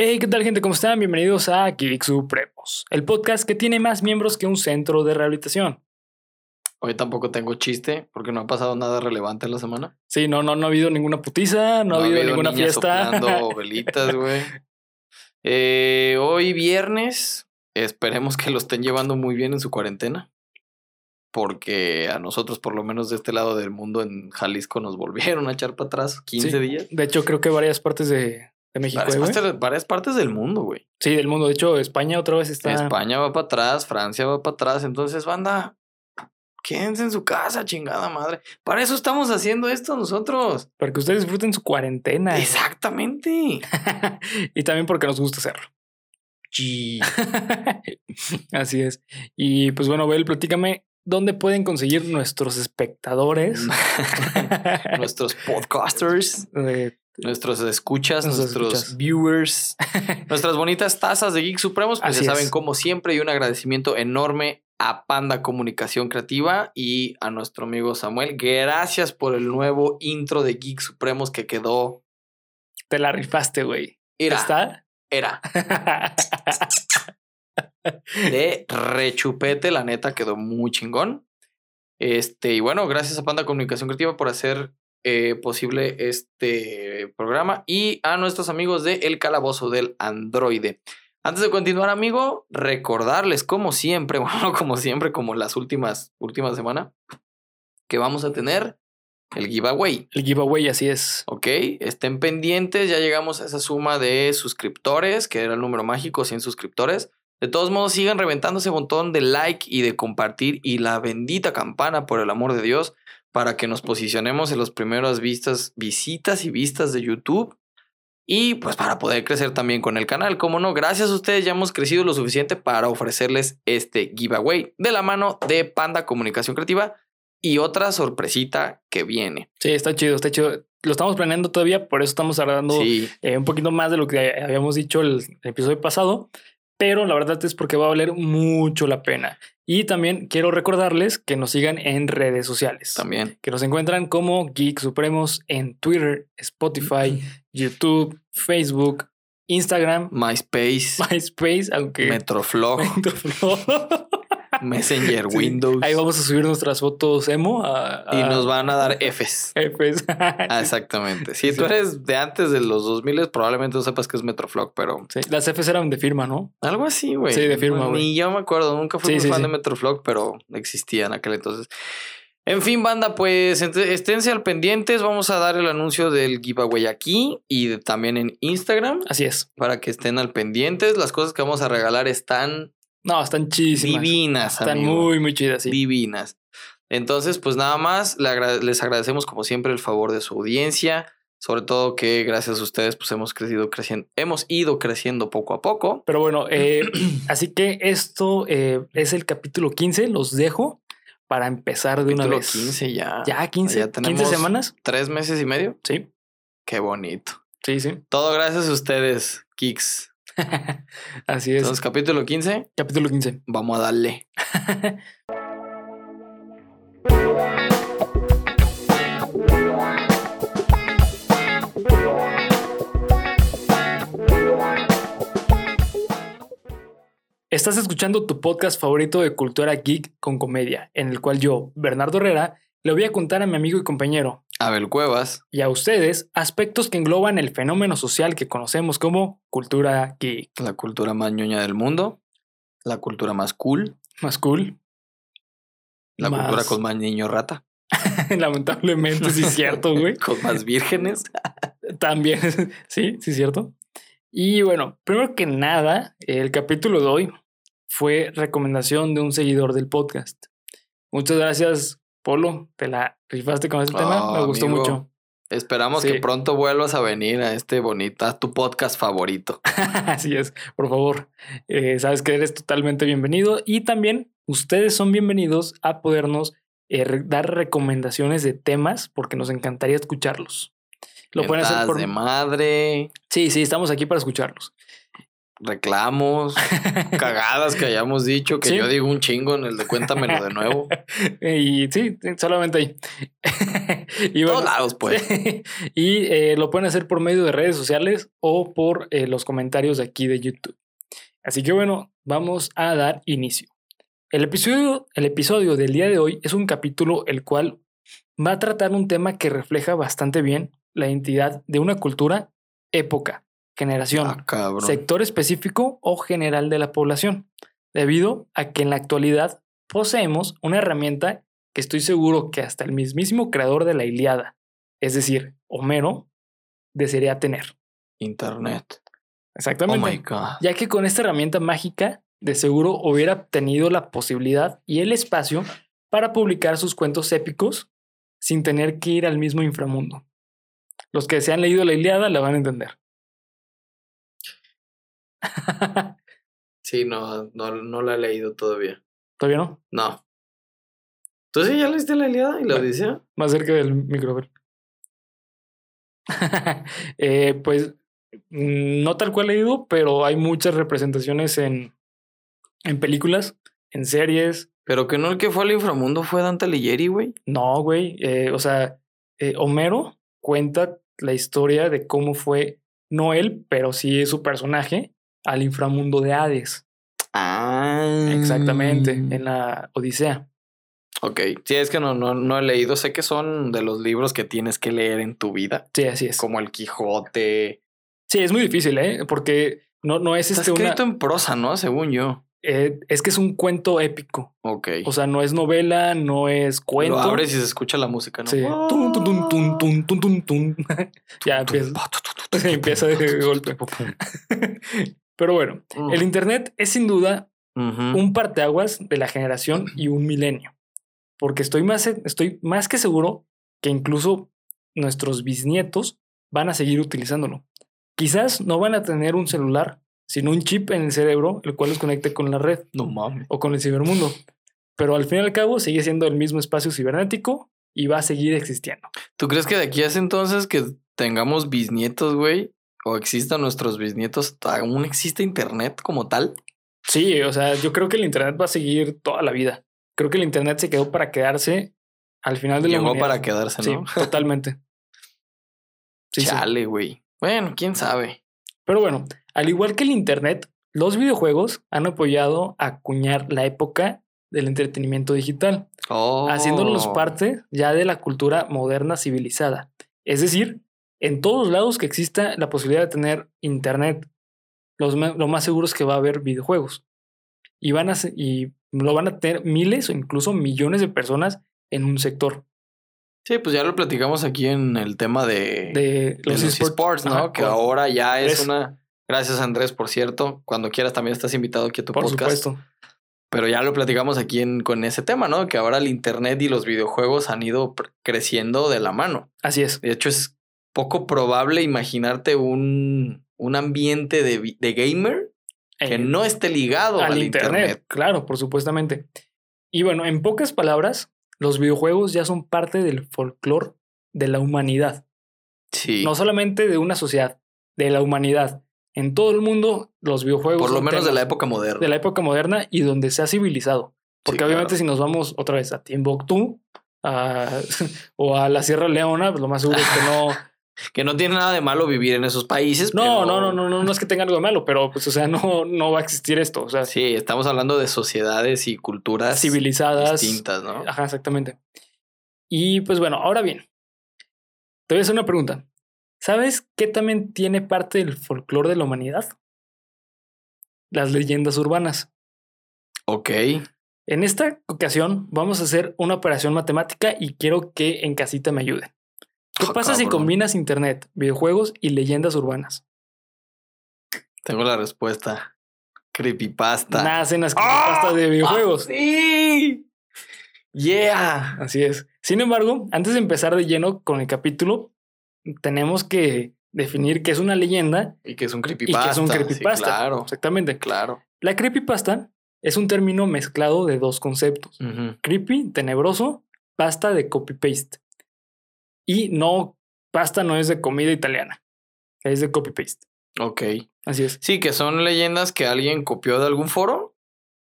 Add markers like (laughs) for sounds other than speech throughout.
Hey, ¿qué tal gente? ¿Cómo están? Bienvenidos a Geek Supremos, el podcast que tiene más miembros que un centro de rehabilitación. Hoy tampoco tengo chiste porque no ha pasado nada relevante en la semana. Sí, no, no, no ha habido ninguna putiza, no, ha habido, ninguna niñas fiesta. soplando (laughs) velitas, güey. Eh, hoy viernes, esperemos que lo estén llevando muy bien en su cuarentena. Porque a nosotros, por lo menos de este lado del mundo, en Jalisco, nos volvieron a echar para atrás 15 Sí. días. De hecho, creo que varias partes de, de México. Varias partes, varias partes del mundo, güey. Sí, del mundo. De hecho, España otra vez está. España va para atrás, Francia va para atrás. Entonces, banda, quédense en su casa, chingada madre. Para eso estamos haciendo esto nosotros. Para que ustedes disfruten su cuarentena. Exactamente. (laughs) y también porque nos gusta hacerlo. Sí. (laughs) Así es. Y pues bueno, Bel, platícame dónde pueden conseguir nuestros espectadores. (laughs) nuestros podcasters, Eh, nuestros escuchas, Nuestros nuestros escuchas. viewers, (laughs) nuestras bonitas tazas de Geek Supremos, pues Así ya saben, es. como siempre, y un agradecimiento enorme a Panda Comunicación Creativa y a nuestro amigo Samuel. Gracias por el nuevo intro de Geek Supremos que quedó. te la rifaste, güey. Era, ¿Está? era (laughs) de rechupete, la neta, quedó muy chingón. Este, y bueno, gracias a Panda Comunicación Creativa por hacer eh, posible este programa y a nuestros amigos de El Calabozo del Androide. Antes de continuar, amigo, recordarles, como siempre, (laughs) bueno, como siempre, como las últimas, últimas semanas, que vamos a tener el giveaway. El giveaway, así es. Ok, estén pendientes, ya llegamos a esa suma de suscriptores, que era el número mágico, 100 suscriptores. De todos modos, sigan reventando ese botón de like y de compartir y la bendita campana, por el amor de Dios, para que nos posicionemos en las primeras vistas, visitas y vistas de YouTube. Y pues para poder crecer también con el canal. Como no, gracias a ustedes ya hemos crecido lo suficiente para ofrecerles este giveaway de la mano de Panda Comunicación Creativa y otra sorpresita que viene. Sí, está chido, está chido. Lo estamos planeando todavía, por eso estamos tardando Sí, eh, un poquito más de lo que habíamos dicho el, el episodio pasado, pero la verdad es porque va a valer mucho la pena. Y también quiero recordarles que nos sigan en redes sociales. también. Que nos encuentran como Geek Supremos en Twitter, Spotify, (clears throat) YouTube, Facebook, Instagram, MySpace, (laughs) MySpace, aunque Metroflog, (laughs) Messenger, Windows. Ahí vamos a subir nuestras fotos emo a, Y nos van a dar Fs. Fs. Ah, exactamente. Si Sí. tú eres de antes de los 2000, probablemente no sepas que es Metroflog, pero Sí, las Fs eran de firma, ¿no? algo así, güey. Sí, de firma, güey. Ni yo me acuerdo, nunca fui Sí, muy sí, fan de Metroflog, pero existía en aquel entonces. En fin, banda, pues esténse al pendientes. Vamos a dar el anuncio del giveaway aquí y de- también en Instagram Así es. para que estén al pendientes. Las cosas que vamos a regalar están No, están chidísimas. divinas, Están amigo. muy, muy chidas, sí. divinas. Entonces, pues nada más, les agradecemos como siempre el favor de su audiencia, sobre todo que gracias a ustedes pues hemos crecido creciendo, hemos ido creciendo poco a poco. Pero bueno, eh, (clears throat) así que esto eh, es el capítulo 15. Los dejo para empezar de una vez. 15 ya. Ya, 15. Ya 15 tenemos- semanas. Tres meses y medio. Sí, Qué bonito. sí, sí. Todo gracias a ustedes, Kicks. (laughs) Así es. Entonces, capítulo 15, capítulo 15. vamos a darle. (laughs) Estás escuchando tu podcast favorito de cultura geek con comedia, en el cual yo, Bernardo Herrera, le voy a contar a mi amigo y compañero Abel Cuevas. y a ustedes aspectos que engloban el fenómeno social que conocemos como cultura geek. La cultura más ñoña del mundo. La cultura más cool. Más cool. La Más- cultura con más niño rata. (laughs) Lamentablemente, sí es cierto, güey. (laughs) Con más vírgenes. También, (laughs) sí, sí es cierto. Y bueno, primero que nada, el capítulo de hoy fue recomendación de un seguidor del podcast. Muchas gracias, Polo. Te la rifaste con este tema. Me Oh, gustó amigo. mucho. Esperamos Sí. que pronto vuelvas a venir a este bonito, a tu podcast favorito. (laughs) Así es, por favor. Eh, sabes que eres totalmente bienvenido y también ustedes son bienvenidos a podernos eh, dar recomendaciones de temas porque nos encantaría escucharlos. Lo pueden hacer por de madre. Sí, sí, estamos aquí para escucharlos. Reclamos, (laughs) cagadas que hayamos dicho, que Sí. yo digo un chingo en el de cuéntamelo de nuevo. (laughs) y sí, solamente ahí. (laughs) y Todos lados, pues. y eh, lo pueden hacer por medio de redes sociales o por eh, los comentarios de aquí de YouTube. Así que bueno, vamos a dar inicio. El episodio, el episodio del día de hoy es un capítulo el cual va a tratar un tema que refleja bastante bien la identidad de una cultura, época, generación, Ah, sector específico o general de la población, debido a que en la actualidad poseemos una herramienta que estoy seguro que hasta el mismísimo creador de la Iliada, es decir, Homero, desearía tener. Internet. Oh Exactamente. my God. ya que con esta herramienta mágica, de seguro hubiera tenido la posibilidad y el espacio para publicar sus cuentos épicos sin tener que ir al mismo inframundo. Los que se han leído la Iliada la van a entender. (laughs) Sí, no, no, no la he leído todavía. ¿Todavía no? No. ¿Tú sí ya leíste la Iliada y la. Odisea? Más cerca del micrófono. (laughs) Eh, pues mm, no tal cual he leído, pero hay muchas representaciones en, en películas, en series. Pero que no el que fue al inframundo fue Dante Alighieri, güey. No, güey. eh, o sea, eh, Homero cuenta la historia de cómo fue, no él, pero sí su personaje, al inframundo de Hades. Ah. Exactamente, en la Odisea. Ok. Sí, es que no, no, no he leído. Sé que son de los libros que tienes que leer en tu vida. Sí, así es. Como el Quijote. Sí, es muy difícil, ¿eh? Porque no, no es Está este una. escrito en prosa, ¿no? Según yo. eh, es que es un cuento épico. Ok. O sea, no es novela, no es cuento. Lo abres y se escucha la música, ¿no? Sí. Tun, tun, tun, tun, tun, tun, tun, tun. ya empieza, empieza de golpe. Pero bueno, el Internet es sin duda un parteaguas de la generación y un milenio. Porque estoy más, estoy más que seguro que incluso nuestros bisnietos van a seguir utilizándolo. Quizás no van a tener un celular, sino un chip en el cerebro, el cual los conecte con la red No mames. o con el cibermundo. Pero al fin y al cabo sigue siendo el mismo espacio cibernético y va a seguir existiendo. ¿Tú crees que de aquí a ese entonces que tengamos bisnietos, güey? O existan nuestros bisnietos, ¿aún existe internet como tal? Sí, o sea, yo creo que el Internet va a seguir toda la vida. Creo que el Internet se quedó para quedarse al final de la Llegó para quedarse, Sí, ¿no? (laughs) totalmente. Sí, sí. Chale, güey. Bueno, quién sabe. Pero bueno, al igual que el Internet, los videojuegos han apoyado a acuñar la época del entretenimiento digital, Oh. haciéndolos parte ya de la cultura moderna civilizada. Es decir, en todos lados que exista la posibilidad de tener Internet, los lo más seguro es que va a haber videojuegos. Y, van a, y lo van a tener miles o incluso millones de personas en un sector Sí, pues ya lo platicamos aquí en el tema de, de de los, los, esports, ¿no? Ajá, que ahora ya es una. Gracias, Andrés, por cierto. Cuando quieras también estás invitado aquí a tu por podcast. supuesto. Pero ya lo platicamos aquí en, con ese tema, ¿no? Que ahora el Internet y los videojuegos han ido creciendo de la mano. Así es. De hecho, es poco probable imaginarte un, un ambiente de, de gamer que Eh, no esté ligado al, al internet. internet, claro, por supuestamente. Y bueno, en pocas palabras, los videojuegos ya son parte del folclore de la humanidad, Sí. no solamente de una sociedad, de la humanidad. En todo el mundo, los videojuegos por lo menos de la época moderna. de la época moderna y donde se ha civilizado. Porque obviamente si nos vamos otra vez a Timbuktu a- (laughs) o a la Sierra Leona, pues lo más seguro es que no, Que no tiene nada de malo vivir en esos países. no, pero- no, no, no, no, no es que tenga algo de malo, pero pues o sea, no, no va a existir esto. O sea, Sí, estamos hablando de sociedades y culturas civilizadas. distintas, ¿no? Ajá, exactamente. Y pues bueno, ahora bien, te voy a hacer una pregunta. ¿Sabes qué también tiene parte del folclore de la humanidad? Las leyendas urbanas. Ok. En esta ocasión vamos a hacer una operación matemática y quiero que en casita me ayuden. ¿Qué Ah, pasa si combinas internet, videojuegos y leyendas urbanas? Tengo la respuesta. Creepypasta. Nacen las creepypastas de videojuegos. ¡Ah, ¡Sí! Yeah. Así es. Sin embargo, antes de empezar de lleno con el capítulo, tenemos que definir qué es una leyenda Y que es un y creepypasta. qué es un Sí, creepypasta. claro, Exactamente. claro. La creepypasta es un término mezclado de dos conceptos. Creepy, tenebroso, pasta de copy-paste. Y no, pasta no es de comida italiana, es de copy-paste. Ok. Así es. Sí, que son leyendas que alguien copió de algún foro.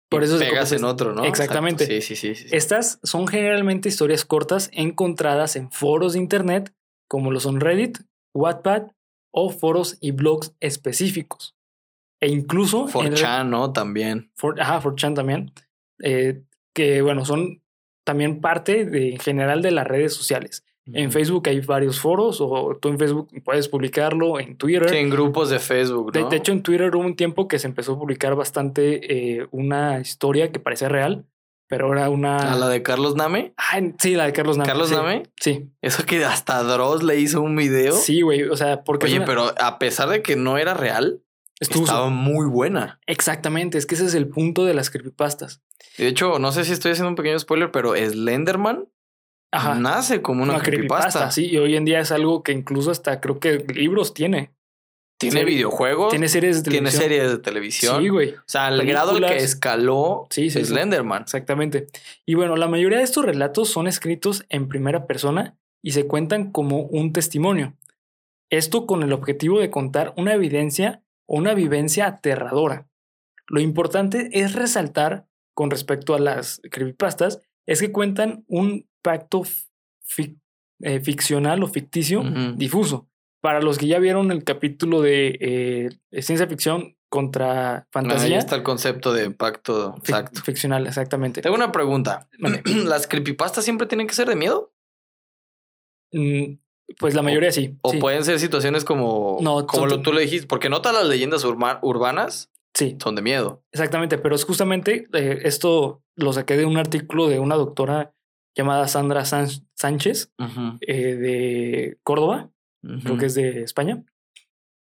Por eso se pegas en otro, ¿no? Exactamente. Sí, sí, sí. sí. Estas son generalmente historias cortas encontradas en foros de internet, como lo son Reddit, Wattpad o foros y blogs específicos. E incluso... en re- 4chan, ¿no? También. For- ajá, 4chan también. eh, que bueno, son también parte de, en general de las redes sociales. En. Facebook hay varios foros, o tú en Facebook puedes publicarlo, en Twitter. Sí, en grupos de Facebook, De, ¿no? de hecho, en Twitter hubo un tiempo que se empezó a publicar bastante eh, una historia que parecía real, pero era una. ¿A la de Carlos Name? Ah, sí, la de Carlos Name. ¿Carlos sí, Name? Sí. Eso que hasta Dross le hizo un video. Sí, güey. O sea, porque. Oye, una- pero a pesar de que no era real, estuvo- estaba muy buena. Exactamente, es que ese es el punto de las creepypastas. De hecho, no sé si estoy haciendo un pequeño spoiler, pero Slenderman Ajá. nace como una, una creepypasta. creepypasta, sí. Y hoy en día es algo que incluso hasta creo que libros tiene. Tiene videojuegos, Tiene series de tiene televisión. series de televisión. Sí, güey. O sea, al grado al que escaló Sí, sí, sí. Slenderman. Exactamente. Y bueno, la mayoría de estos relatos son escritos en primera persona y se cuentan como un testimonio. Esto con el objetivo de contar una evidencia o una vivencia aterradora. Lo importante es resaltar con respecto a las creepypastas es que cuentan un pacto fic- eh, ficcional o ficticio difuso. Para los que ya vieron el capítulo de eh, ciencia ficción contra Ahí fantasía, está el concepto de pacto. fic- Exacto. ficcional, exactamente. Tengo una pregunta. (clears throat) ¿Las creepypastas siempre tienen que ser de miedo? Mm, Pues la mayoría sí. ¿O sí, pueden ser situaciones como, No, como lo, tú le dijiste? Porque no todas las leyendas urbanas sí, son de miedo. exactamente. Pero es justamente eh, esto lo saqué de un artículo de una doctora llamada Sandra San- Sánchez eh, de Córdoba, creo que es de España.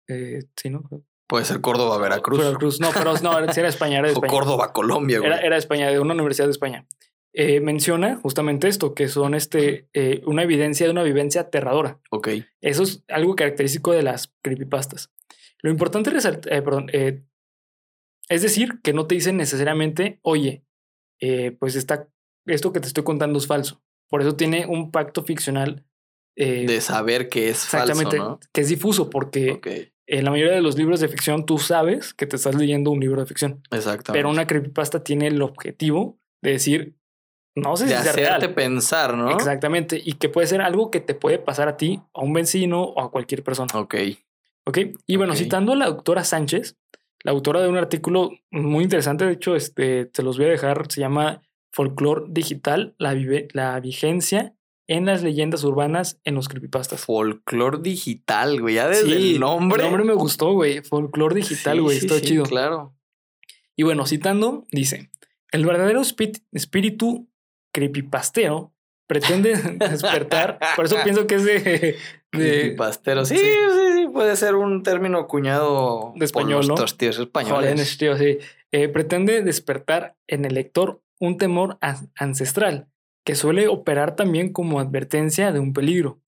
Eh, sí, ¿no? Puede ser Córdoba, Veracruz. Veracruz. No, pero no, era- era España, era de (laughs) o. Córdoba, Colombia, güey. Era, España, de una universidad de España. Eh, menciona justamente esto, que son este, eh, una evidencia de una vivencia aterradora. Ok. Eso es algo característico de las creepypastas. Lo importante es, eh, perdón, es decir, que no te dicen necesariamente, oye, pues está, esto que te estoy contando es falso. Por eso tiene un pacto ficcional. eh, De saber que es exactamente, falso, que es difuso, porque en la mayoría de los libros de ficción tú sabes que te estás leyendo un libro de ficción. exactamente. Pero una creepypasta tiene el objetivo de decir, no sé de si sea hacerte real. pensar, ¿no? Exactamente. Y que puede ser algo que te puede pasar a ti, a un vecino o a cualquier persona. Ok. ¿Ok? Y bueno, citando a la doctora Sánchez, la autora de un artículo muy interesante, de hecho, este, te los voy a dejar, se llama Folklore Digital, la, vive- la vigencia en las leyendas urbanas en los creepypastas. Folclor digital, güey. Ya desde Sí, el nombre. El nombre me gustó, güey. Folklore Digital, Sí, güey. sí, está chido. Claro. Y bueno, citando, dice, el verdadero espí- espíritu creepypastero pretende (laughs) despertar, por eso pienso que es de... de Creepypastero. Sí, sí. sí, puede ser un término acuñado De español, por tíos españoles. Jóvenes, tío, sí. Eh, pretende despertar en el lector un temor an- ancestral que suele operar también como advertencia de un peligro.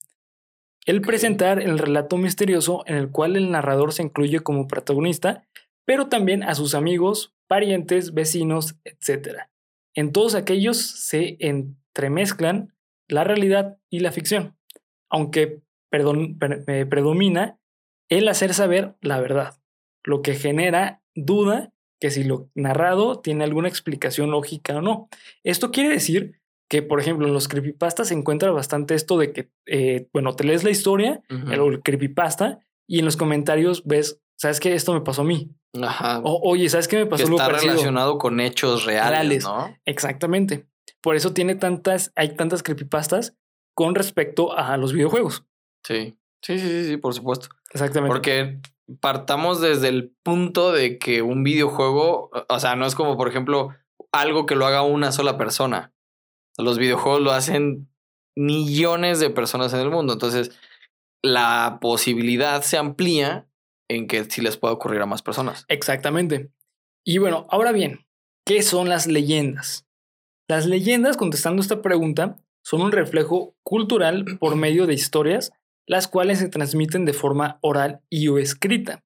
El presentar el relato misterioso en el cual el narrador se incluye como protagonista, pero también a sus amigos, parientes, vecinos, etc. En todos aquellos se entremezclan la realidad y la ficción, aunque eh, predomina el hacer saber la verdad, lo que genera duda que si lo narrado tiene alguna explicación lógica o no. Esto quiere decir que, por ejemplo, en los creepypastas se encuentra bastante esto de que, eh, bueno, te lees la historia, Ujú. el creepypasta, y en los comentarios ves, ¿sabes qué? Esto me pasó a mí. Ajá. O, oye, ¿sabes qué me que pasó algo está relacionado con hechos reales, Reales. ¿no? Exactamente. Por eso tiene tantas, hay tantas creepypastas con respecto a los videojuegos. Sí. Sí, sí, sí, sí, por supuesto. Exactamente. Porque partamos desde el punto de que un videojuego, o sea, no es como, por ejemplo, algo que lo haga una sola persona. Los videojuegos lo hacen millones de personas en el mundo. Entonces, la posibilidad se amplía en que sí les pueda ocurrir a más personas. Exactamente. Y bueno, ahora bien, ¿qué son las leyendas? Las leyendas, contestando esta pregunta, son un reflejo cultural por medio de historias, las cuales se transmiten de forma oral y o escrita.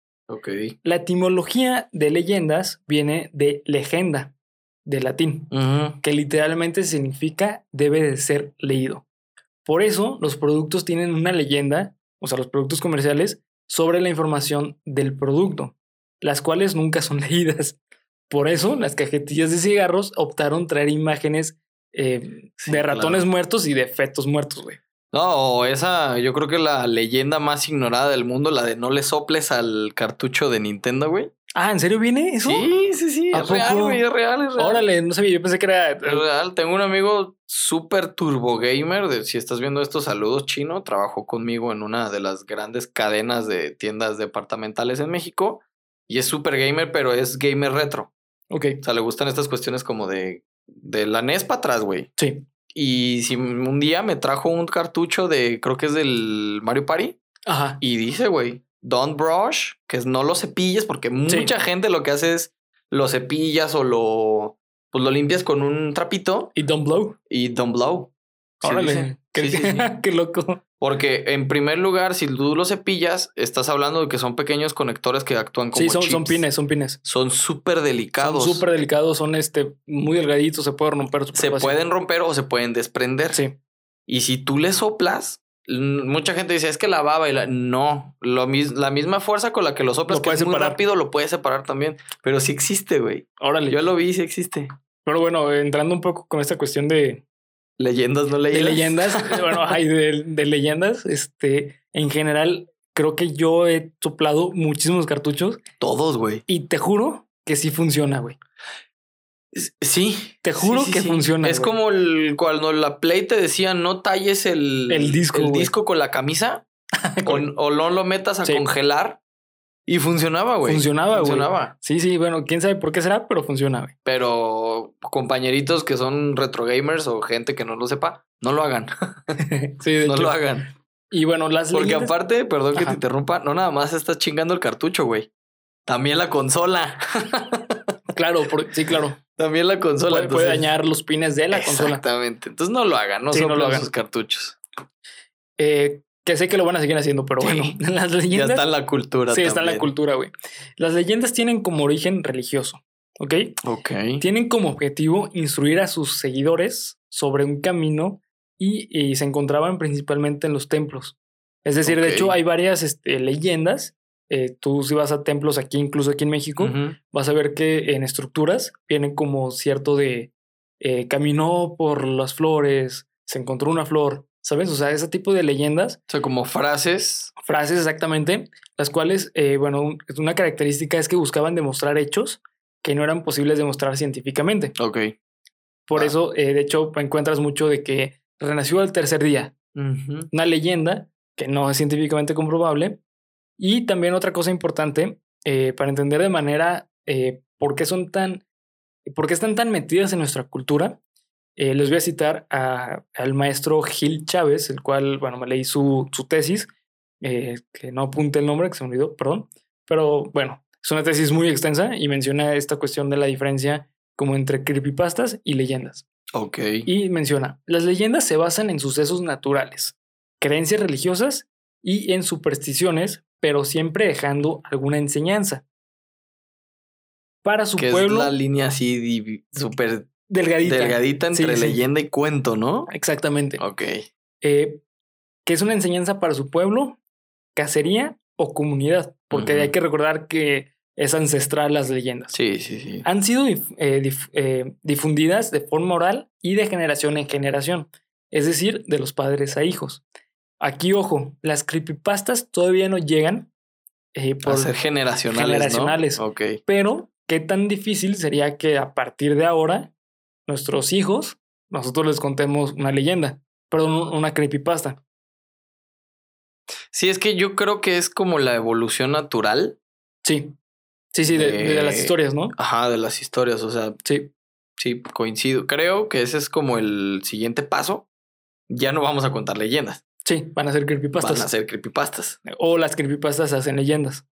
La etimología de leyendas viene de legenda, de latín, que literalmente significa debe de ser leído. Por eso los productos tienen una leyenda, o sea, los productos comerciales sobre la información del producto, las cuales nunca son (laughs) leídas. Por eso, las cajetillas de cigarros optaron traer imágenes eh, Sí, de ratones claro. muertos y de fetos muertos, güey. No, esa, yo creo que la leyenda más ignorada del mundo, la de no le soples al cartucho de Nintendo, güey. Ah, ¿en serio viene eso? Sí, sí, sí, ¿A es real, güey, es real, es real. Órale, no sabía, yo pensé que era... Es real, tengo un amigo súper turbo gamer. De, si estás viendo estos saludos chino, trabajó conmigo en una de las grandes cadenas de tiendas departamentales en México. Y es súper gamer, pero es gamer retro. Ok, O sea, le gustan estas cuestiones como de, de la NES para atrás, güey. sí. Y si un día me trajo un cartucho de, creo que es del Mario Party, Ajá. y dice, güey, don't brush, que es no lo cepilles, porque mucha gente lo que hace es lo cepillas o lo, pues lo limpias con un trapito Y Don't Blow. y don't blow. Órale. Qué, Sí, sí, sí. (laughs) qué loco. Porque en primer lugar, si tú lo cepillas, estás hablando de que son pequeños conectores que actúan como Sí, son, son chips. pines, son pines. Son súper delicados. Son súper delicados, son este, muy delgaditos, se pueden romper. se fácil. pueden romper o se pueden desprender. Sí, Y si tú le soplas, mucha gente dice, es que la baba y la... No, lo mis- la misma fuerza con la que lo soplas, Lo que es muy rápido, lo puedes separar también. Pero sí existe, güey. órale. Yo lo vi, sí existe. Pero bueno, entrando un poco con esta cuestión de, Leyendas, no de leyendas. leyendas, (laughs) bueno, hay de, de leyendas, este, en general, creo que yo he soplado muchísimos cartuchos Todos, güey. y te juro que sí funciona, güey. Sí. Te juro que funciona, Es güey. como el, cuando la Play te decía no talles el, El disco, el güey. disco con la camisa (laughs) o, o no lo metas a congelar. Y funcionaba, güey. Funcionaba, güey. Funcionaba. Sí, sí, bueno, quién sabe por qué será, pero funciona, güey. Pero compañeritos que son retro gamers o gente que no lo sepa, no lo hagan. (laughs) sí, de no hecho. lo hagan. Y bueno, las Porque leyendas- aparte, perdón que Ajá. te interrumpa, no nada más estás chingando el cartucho, güey. También la consola. (laughs) Claro, por- sí, claro. También la consola. Puede, puede entonces- dañar los pines de la consola. Exactamente. Entonces no lo hagan, no Sí, no soplen lo hagan. sus cartuchos. Eh, que sé que lo van a seguir haciendo, pero Sí. bueno, (laughs) las Ya leyendas. está en la cultura. sí, está en la cultura, güey. Las leyendas tienen como origen religioso, ¿ok? Ok. Tienen como objetivo instruir a sus seguidores sobre un camino y, y se encontraban principalmente en los templos. Es decir, de Ok. hecho, hay varias este, leyendas. Eh, tú si vas a templos aquí, incluso aquí en México, Ujú. vas a ver que en estructuras vienen como cierto de eh, caminó por las flores, se encontró una flor, ¿sabes? O sea, ese tipo de leyendas, O sea, como frases. frases exactamente, las cuales, eh, bueno, un- una característica es que buscaban demostrar hechos que no eran posibles demostrar científicamente. Ok. Por Ah. eso, eh, de hecho, encuentras mucho de que renació al tercer día, una leyenda que no es científicamente comprobable. Y también otra cosa importante eh, para entender de manera eh, por qué son tan, por qué están tan metidas en nuestra cultura. les voy a citar a- al maestro Gil Chávez, el cual, bueno, me leí su, su tesis, que no apunte el nombre, que se me olvidó, perdón. Pero bueno, es una tesis muy extensa y menciona esta cuestión de la diferencia como entre creepypastas y leyendas. Ok. Y menciona, las leyendas se basan en sucesos naturales, creencias religiosas y en supersticiones, pero siempre dejando alguna enseñanza. Para su que pueblo, es la línea así súper delgadita. delgadita Sí, entre sí. leyenda y cuento, ¿no? Exactamente. Ok. Eh, que es una enseñanza para su pueblo, cacería o comunidad, porque hay que recordar que es ancestral las leyendas. Sí, sí, sí. Han sido eh, dif- eh, difundidas de forma oral y de generación en generación, es decir, de los padres a hijos. Aquí, ojo, las creepypastas todavía no llegan, eh, Por por- ser generacionales. generacionales. pero qué tan difícil sería que a partir de ahora nuestros hijos, nosotros les contemos una leyenda, perdón, un- una creepypasta. Sí, es que yo creo que es como la evolución natural. Sí, sí, sí, de, de las Eh, historias, ¿no? Ajá, de las historias. O sea, Sí, sí, coincido. Creo que ese es como el siguiente paso. Ya no vamos a contar leyendas. sí, van a ser creepypastas. Van a ser creepypastas. O las creepypastas hacen leyendas.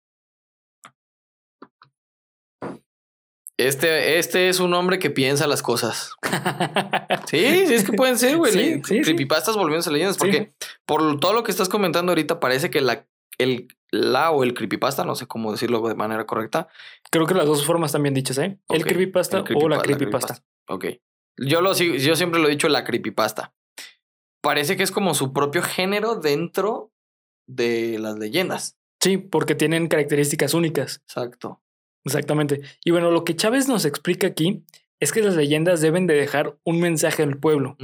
Este, este es un hombre que piensa las cosas. (laughs) Sí, sí, es que pueden ser, güey. Sí, sí, sí. creepypastas volviéndose leyendas. Sí. Porque por todo lo que estás comentando ahorita, parece que la, el, la o el creepypasta, no sé cómo decirlo de manera correcta. Creo que las dos formas también dichas, ¿eh? El creepypasta el o la creepypa- creepypasta. Ok. Yo, lo, sigo- yo siempre lo he dicho, la creepypasta. Parece que es como su propio género dentro de las leyendas. Sí, porque tienen características únicas. Exacto. Exactamente. Y bueno, lo que Chávez nos explica aquí es que las leyendas deben de dejar un mensaje al pueblo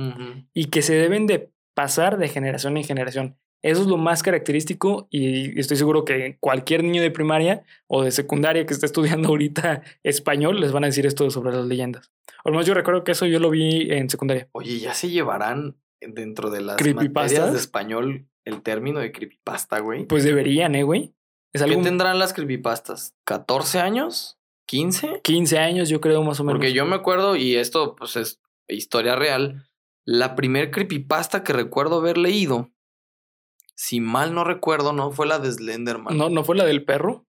y que se deben de pasar de generación en generación. Eso es lo más característico y estoy seguro que cualquier niño de primaria o de secundaria que esté estudiando (laughs) ahorita español les van a decir esto sobre las leyendas. O al menos yo recuerdo que eso yo lo vi en secundaria. Oye, ya se llevarán dentro de las materias de español el término de creepypasta, güey. Pues deberían, ¿eh, güey? Es ¿Qué tendrán las creepypastas? ¿14 años? ¿15? 15 años, yo creo, más o menos. Porque yo me acuerdo, y esto pues es historia real, la primer creepypasta que recuerdo haber leído, si mal no recuerdo, no fue la de Slenderman. No, no fue la del perro.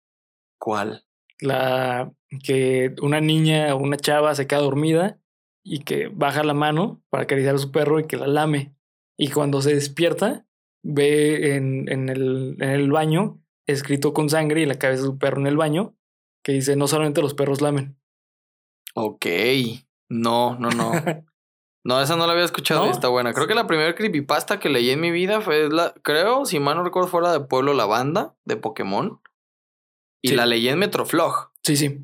¿Cuál? La que una niña o una chava se queda dormida y que baja la mano para acariciar a su perro y que la lame. Y cuando se despierta, ve en, en, el, en el baño escrito con sangre y la cabeza de su perro en el baño que dice: No solamente los perros lamen. Ok. No, no, no. (laughs) No, esa no la había escuchado y está buena. Creo que la primera creepypasta que leí en mi vida fue la, creo, si mal no recuerdo, fue la de Pueblo Lavanda, de Pokémon. Y Sí. la leí en Metroflog. Sí, sí.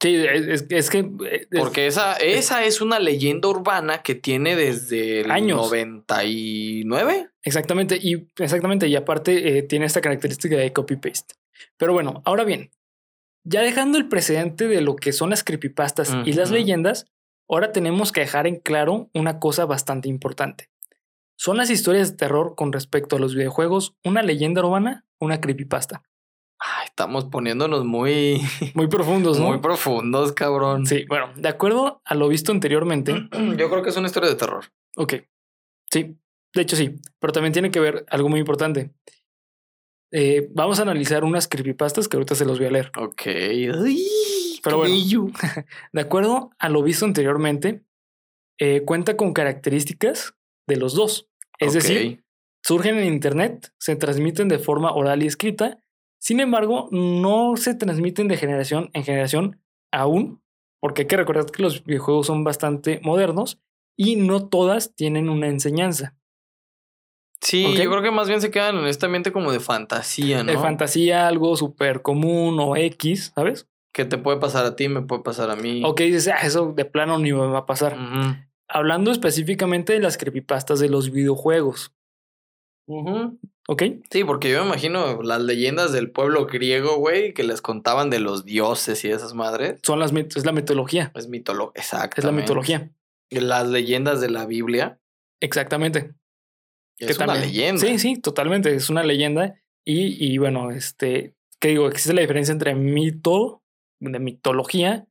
Sí, es, que. eh, es- Porque esa, esa es una leyenda urbana que tiene desde el Años. 99. Exactamente, y exactamente, y aparte eh, tiene esta característica de copy-paste. Pero bueno, ahora bien, ya dejando el precedente de lo que son las creepypastas y las leyendas, ahora tenemos que dejar en claro una cosa bastante importante. ¿Son las historias de terror con respecto a los videojuegos una leyenda urbana o una creepypasta? Ay, estamos poniéndonos muy, Muy profundos, ¿no? muy profundos, cabrón. sí, bueno, de acuerdo a lo visto anteriormente, (clears throat) Yo creo que es una historia de terror. Ok. Sí, de hecho sí, pero también tiene que ver algo muy importante. Eh, vamos a analizar unas creepypastas que ahorita se los voy a leer. Ok. Pero bueno. bello. (laughs) De acuerdo a lo visto anteriormente, eh, cuenta con características de los dos. Es decir, surgen en Internet, se transmiten de forma oral y escrita, sin embargo, no se transmiten de generación en generación aún, porque hay que recordar que los videojuegos son bastante modernos y no todas tienen una enseñanza. Sí, yo creo que más bien se quedan en este ambiente como de fantasía, ¿no? de fantasía, algo súper común o X, ¿sabes? Que te puede pasar a ti, me puede pasar a mí. O que dices, ah, eso de plano ni me va a pasar. Hablando específicamente de las creepypastas de los videojuegos, Ujú. ¿ok? Sí, porque yo me imagino las leyendas del pueblo griego, güey, que les contaban de los dioses y esas madres. Son las mit- es la mitología, Es mitología. Exacto. es la mitología, Las leyendas de la Biblia. exactamente. Es una leyenda. Sí, sí, totalmente, es una leyenda. Y, y bueno, este, ¿qué digo? Existe la diferencia entre mito, de mitología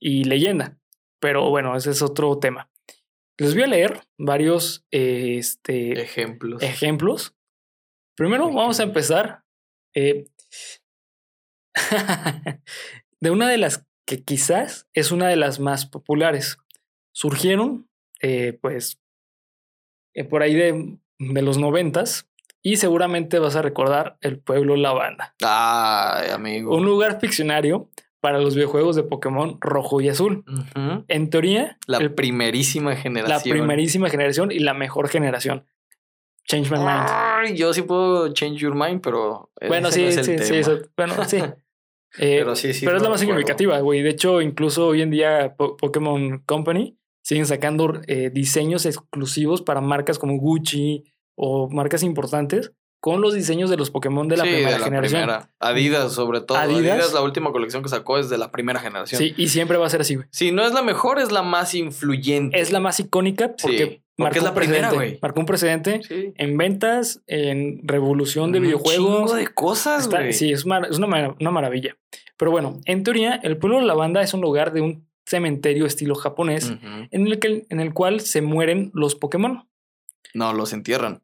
y leyenda. Pero bueno, ese es otro tema. Les voy a leer varios eh, este, Ejemplos. ejemplos. Primero vamos a empezar eh, (laughs) de una de las que quizás es una de las más populares. Surgieron, eh, pues, por ahí de, de los noventas y seguramente vas a recordar el pueblo Lavanda, Ay, amigo. un lugar ficcionario para los videojuegos de Pokémon rojo y azul. Ujú. En teoría, La el- primerísima la generación. primerísima generación y la mejor generación. Change my mind. Ay, yo sí puedo change your mind, pero. Bueno, sí, no es sí, sí, eso- bueno, sí. (laughs) Eh, Pero sí, sí. pero es lo la más recuerdo. significativa, güey. De hecho, incluso hoy en día Po- Pokémon Company siguen sacando eh, diseños exclusivos para marcas como Gucci o marcas importantes con los diseños de los Pokémon de la Sí, primera de la generación. primera. Adidas, sobre todo. Adidas. Adidas. la última colección que sacó es de la primera generación. Sí, y siempre va a ser así, güey. Si no es la mejor, es la más influyente. Es la más icónica porque, Sí, porque marcó es la un primera, precedente. güey. Marcó un precedente Sí. en ventas, en revolución de Un videojuegos. chingo de cosas, güey. sí, es, mar- es una, mar- una maravilla. Pero bueno, en teoría, el pueblo de la banda es un lugar de un cementerio estilo japonés en, el que, en el cual se mueren los Pokémon. No, los entierran.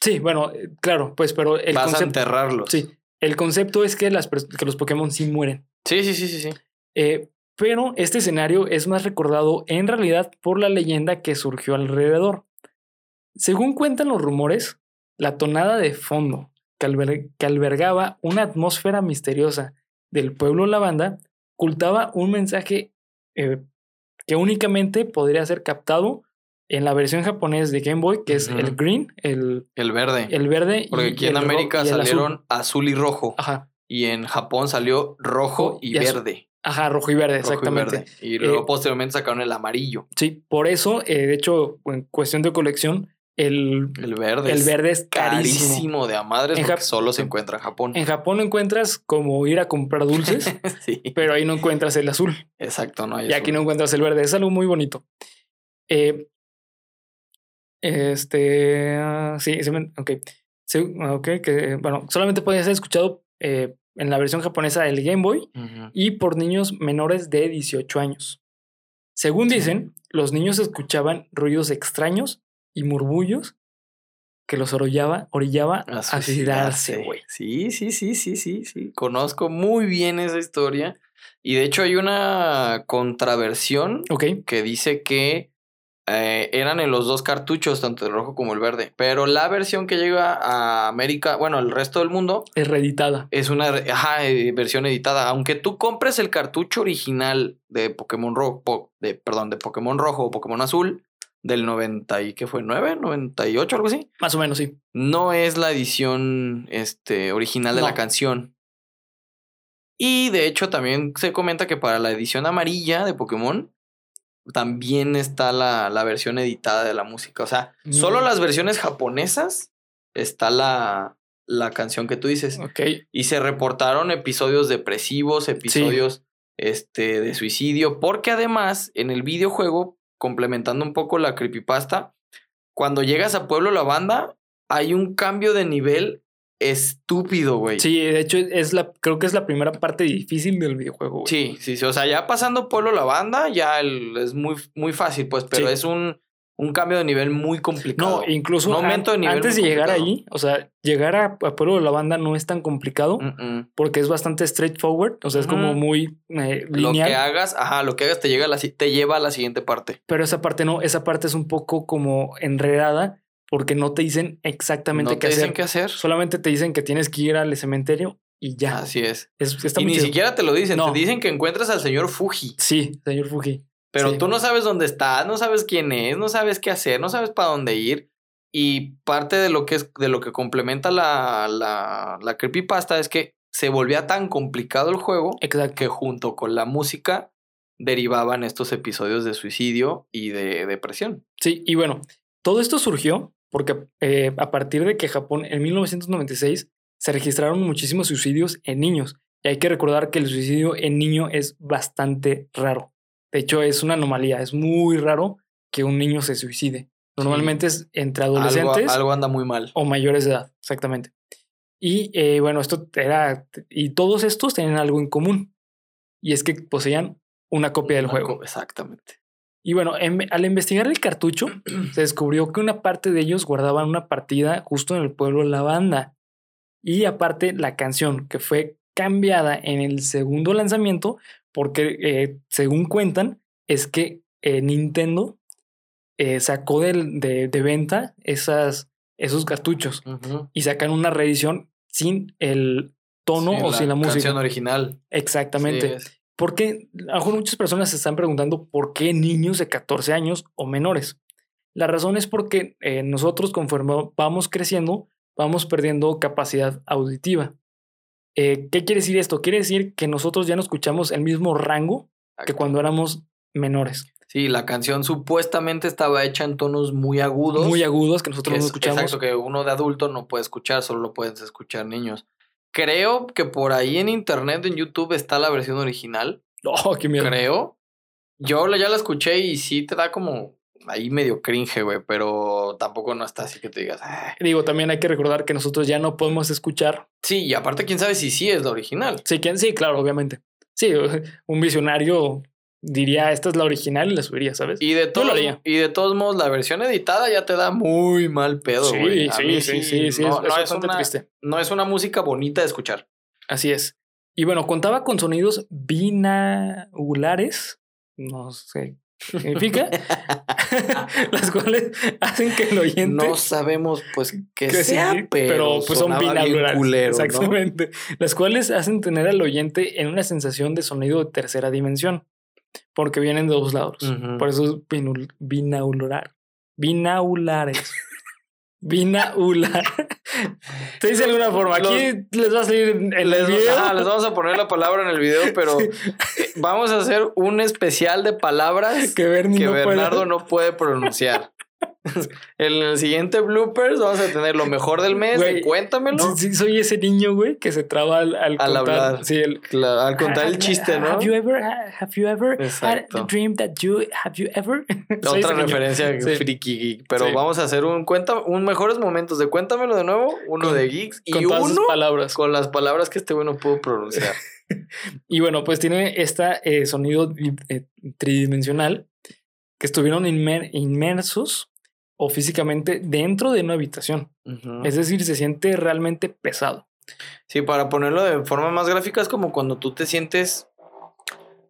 Sí, bueno, eh, claro, pues, pero el Vas a concepto. enterrarlos. Sí, el concepto es que, las, pers- que los Pokémon sí mueren. sí, sí, sí, sí. sí. Eh, pero este escenario es más recordado en realidad por la leyenda que surgió alrededor. Según cuentan los rumores, la tonada de fondo que, alber- que albergaba una atmósfera misteriosa del pueblo lavanda ocultaba un mensaje eh, que únicamente podría ser captado en la versión japonés de Game Boy, que es el green, el, El verde. el verde. Porque y- aquí y en América y azul. salieron azul. y rojo. Ajá, Y en Japón salió rojo y, Y verde. ajá, rojo y verde, rojo y exactamente. verde. Y luego Eh, posteriormente sacaron el amarillo. Sí, por eso, eh, de hecho, en cuestión de colección, el, El verde. el verde es carísimo. carísimo de a madres porque solo se encuentra en Japón. En Japón lo encuentras como ir a comprar dulces, (laughs) sí. pero ahí no encuentras el azul. Exacto, no hay Y aquí no encuentras el verde. Es algo muy bonito. Eh, este. ah, sí, sí, me- ok. Sí, ok, que, bueno, solamente puede ser escuchado eh, en la versión japonesa del Game Boy y por niños menores de 18 años. Según dicen, los niños escuchaban ruidos extraños y murmullos que los orillaba, orillaba a suicidarse, güey. Sí, sí, sí, sí, sí, sí. Conozco muy bien esa historia. Y de hecho hay una contraversión que dice que eh, eran en los dos cartuchos, tanto el rojo como el verde. Pero la versión que llega a América, bueno, el resto del mundo, es reeditada. es una ajá, eh, versión editada. Aunque tú compres el cartucho original de Pokémon Rojo, po- de, perdón, de Pokémon Rojo o Pokémon Azul, del 90 y ¿qué fue? ¿9? ¿98? Algo así. Más o menos, sí. No es la edición este, original de la canción. Y de hecho también se comenta que para la edición amarilla de Pokémon también está la, la versión editada de la música. O sea, solo Mm. las versiones japonesas está la, la canción que tú dices. Ok. Y se reportaron episodios depresivos, episodios este, de suicidio, porque además en el videojuego, complementando un poco la creepypasta, cuando llegas a Pueblo La Banda, hay un cambio de nivel estúpido, güey. Sí, de hecho, es la, creo que es la primera parte difícil del videojuego. güey. Sí, sí, sí. O sea, ya pasando Pueblo La Banda, ya el- es muy, muy fácil, pues, pero Sí. es un, un cambio de nivel muy complicado. No, incluso Un aumento de nivel antes de llegar complicado. ahí, o sea, llegar a, a Pueblo de la Banda no es tan complicado porque es bastante straightforward, o sea, es como muy eh, Lo lineal, que hagas, ajá, lo que hagas te, llega a la, te lleva a la siguiente parte. pero esa parte no, esa parte es un poco como enredada porque no te dicen exactamente no qué te dicen qué hacer. Solamente te dicen que tienes que ir al cementerio y ya. Así es. Es, está y ni chido. siquiera te lo dicen, No. te dicen que encuentras al señor Fuji, Sí, señor Fuji. Pero Sí. tú no sabes dónde está, no sabes quién es, no sabes qué hacer, no sabes para dónde ir. Y parte de lo que es de lo que complementa la, la, la creepypasta es que se volvía tan complicado el juego Exacto. que junto con la música derivaban estos episodios de suicidio y de depresión. Sí, y bueno, todo esto surgió porque eh, a partir de que Japón en 1996 se registraron muchísimos suicidios en niños. Y hay que recordar que el suicidio en niño es bastante raro. De hecho, es una anomalía. Es muy raro que un niño se suicide. Normalmente es entre adolescentes Algo, algo anda muy mal. o mayores de edad, exactamente. Y eh, bueno, esto era. Y todos estos tenían algo en común. Y es que poseían una copia del Una juego. co- Exactamente. Y bueno, en- al investigar el cartucho, (clears throat) se descubrió que una parte de ellos guardaban una partida justo en el pueblo La Banda. Y aparte, la canción que fue cambiada en el segundo lanzamiento, porque eh, según cuentan, es que eh, Nintendo eh, sacó de, de venta esas, esos cartuchos y sacan una reedición sin el tono Sí, o sin la música. Canción original. Exactamente. Sí. Porque a lo mejor muchas personas se están preguntando por qué niños de 14 años o menores. La razón es porque eh, nosotros conforme vamos creciendo, vamos perdiendo capacidad auditiva. Eh, ¿Qué quiere decir esto? Quiere decir que nosotros ya no escuchamos el mismo rango que cuando éramos menores. Sí, la canción supuestamente estaba hecha en tonos muy agudos. Muy agudos que que nosotros no es- escuchamos. Exacto, que uno de adulto no puede escuchar, solo lo pueden escuchar niños. Creo que por ahí en internet, en YouTube, está la versión original. (laughs) Oh, qué miedo. Creo. Yo ya la escuché y sí te da como ahí medio cringe, güey, pero tampoco no está así que te digas. "Ah". Digo, también hay que recordar que nosotros ya no podemos escuchar. Sí, y aparte, quién sabe si sí es la original. Sí, ¿quién? sí claro, obviamente. Sí, (laughs) un visionario diría, esta es la original y la subiría, ¿sabes? Y de, todos, y de todos modos, la versión editada ya te da muy mal pedo, sí, güey. A sí, mí sí, sí, sí, no, es, no una, triste. no es una música bonita de escuchar. Así es. Y bueno, contaba con sonidos binaurales, no sé significa, (laughs) las cuales hacen que el oyente... No sabemos, pues, que, que sea, sí, pero, pues son binaurales. culero, ¿no? exactamente. Las cuales hacen tener al oyente en una sensación de sonido de tercera dimensión, porque vienen de dos lados. Por eso es binaural. Binaulares. (laughs) Binaular. (laughs) Te dice de alguna forma. Aquí les va a salir en el Les, video. ajá, les vamos a poner la palabra en el video, (laughs) pero eh, vamos a hacer un especial de palabras (laughs) que Bernie que no puede- Bernardo no puede pronunciar. En (laughs) el siguiente bloopers vamos a tener lo mejor del mes. cuéntamelo. Sí, soy ese niño, güey, que se traba al, al, Al contar. hablar. Sí, el, al contar el chiste, ¿no? Have you ever, have you ever had a dream that you, have you ever? (laughs) Otra referencia Sí. friki geek. Pero Sí. vamos a hacer un cuenta, un mejores momentos de cuéntamelo de nuevo, uno Con- de geeks y Con todas sus uno palabras. con las palabras que este güey no pudo pronunciar. (laughs) Y bueno, pues tiene este sonido eh, tridimensional que estuvieron inmer- inmersos o físicamente dentro de una habitación. Es decir, se siente realmente pesado. Sí, para ponerlo de forma más gráfica es como cuando tú te sientes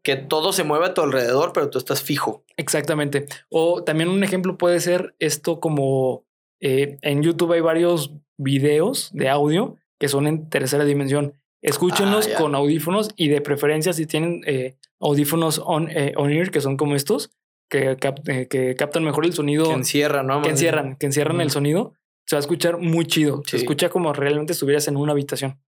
que todo se mueve a tu alrededor, pero tú estás fijo. Exactamente. O también un ejemplo puede ser esto como eh, en YouTube hay varios videos de audio que son en tercera dimensión. Escúchenlos Ah, con audífonos y de preferencia si tienen eh, audífonos on, eh, on-ear, que son como estos, que, cap- eh, que captan mejor el sonido, Que encierra, ¿no? que encierran, que encierran el sonido, se va a escuchar muy chido. Se escucha como realmente estuvieras en una habitación.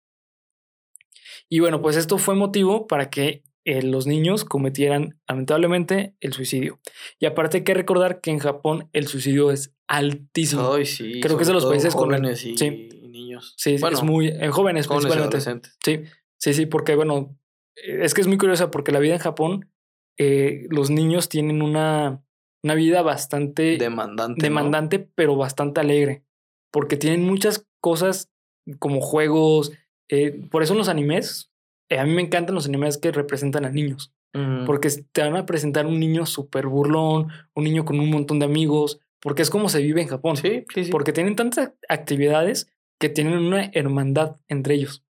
Y bueno, pues esto fue motivo para que eh, los niños cometieran lamentablemente el suicidio. Y aparte hay que recordar que en Japón el suicidio es altísimo. Ay, sí. Creo que es de los países con jóvenes y, sí. y niños. Sí, es- bueno, es muy en jóvenes, jóvenes y principalmente. adolescentes. Sí, sí, sí, porque bueno, eh, es que es muy curiosa porque la vida en Japón, eh, los niños tienen una, una vida bastante Demandante. ¿no? demandante, pero bastante alegre, porque tienen muchas cosas como juegos. eh, por eso en los animes, eh, a mí me encantan los animes que representan a niños, Ujú. porque te van a presentar un niño súper burlón, un niño con un montón de amigos, porque es como se vive en Japón, Sí, sí, sí. porque tienen tantas actividades que tienen una hermandad entre ellos.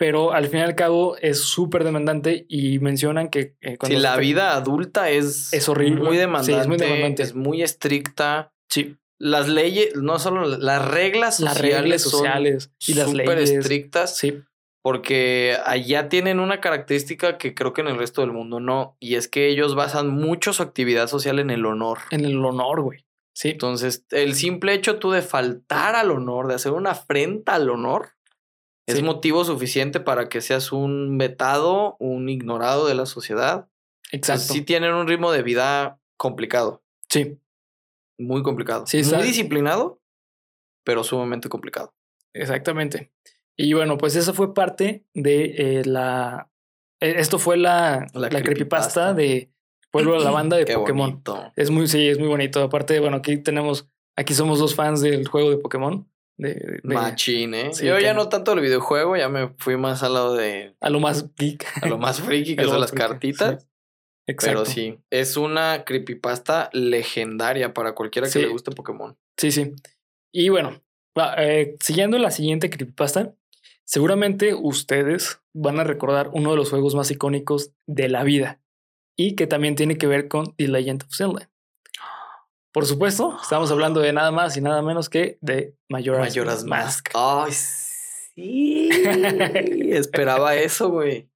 Pero al fin y al cabo es súper demandante y mencionan que eh, cuando la te- vida adulta es, Es horrible. Muy Sí, demandante, es muy demandante. es muy estricta. Sí, Las leyes, no solo las reglas las sociales, reglas son sociales y las súper leyes. estrictas Sí, porque allá tienen una característica que creo que en el resto del mundo no, y es que ellos basan mucho su actividad social en el honor. en el honor, güey. Sí, Entonces, el simple hecho tú de faltar al honor, de hacer una afrenta al honor, es motivo suficiente para que seas un vetado, un ignorado de la sociedad. Exacto. sí tienen un ritmo de vida complicado, Sí, muy complicado. Sí, muy disciplinado, pero sumamente complicado. exactamente. Y bueno, pues esa fue parte de eh, la. eh, Esto fue la, La la, creepypasta. creepypasta de Pueblo de la Banda de (clears throat) Qué Pokémon. bonito. Es muy, sí, es muy bonito. Aparte, bueno, aquí tenemos, aquí somos dos fans del juego de Pokémon. De, de- Machín, ¿eh? Sí, Yo ya que- no tanto del videojuego, ya me fui más al lado de a lo más geek. a lo más friki (laughs) que son las friki, cartitas. sí. Exacto. Pero sí, es una creepypasta legendaria para cualquiera que Sí. le guste Pokémon. Sí, sí. Y bueno, eh, siguiendo la siguiente creepypasta, seguramente ustedes van a recordar uno de los juegos más icónicos de la vida y que también tiene que ver con The Legend of Zelda. Por supuesto, estamos hablando de nada más y nada menos que de Majora's Mask. Ay, sí. (laughs) Esperaba eso, güey.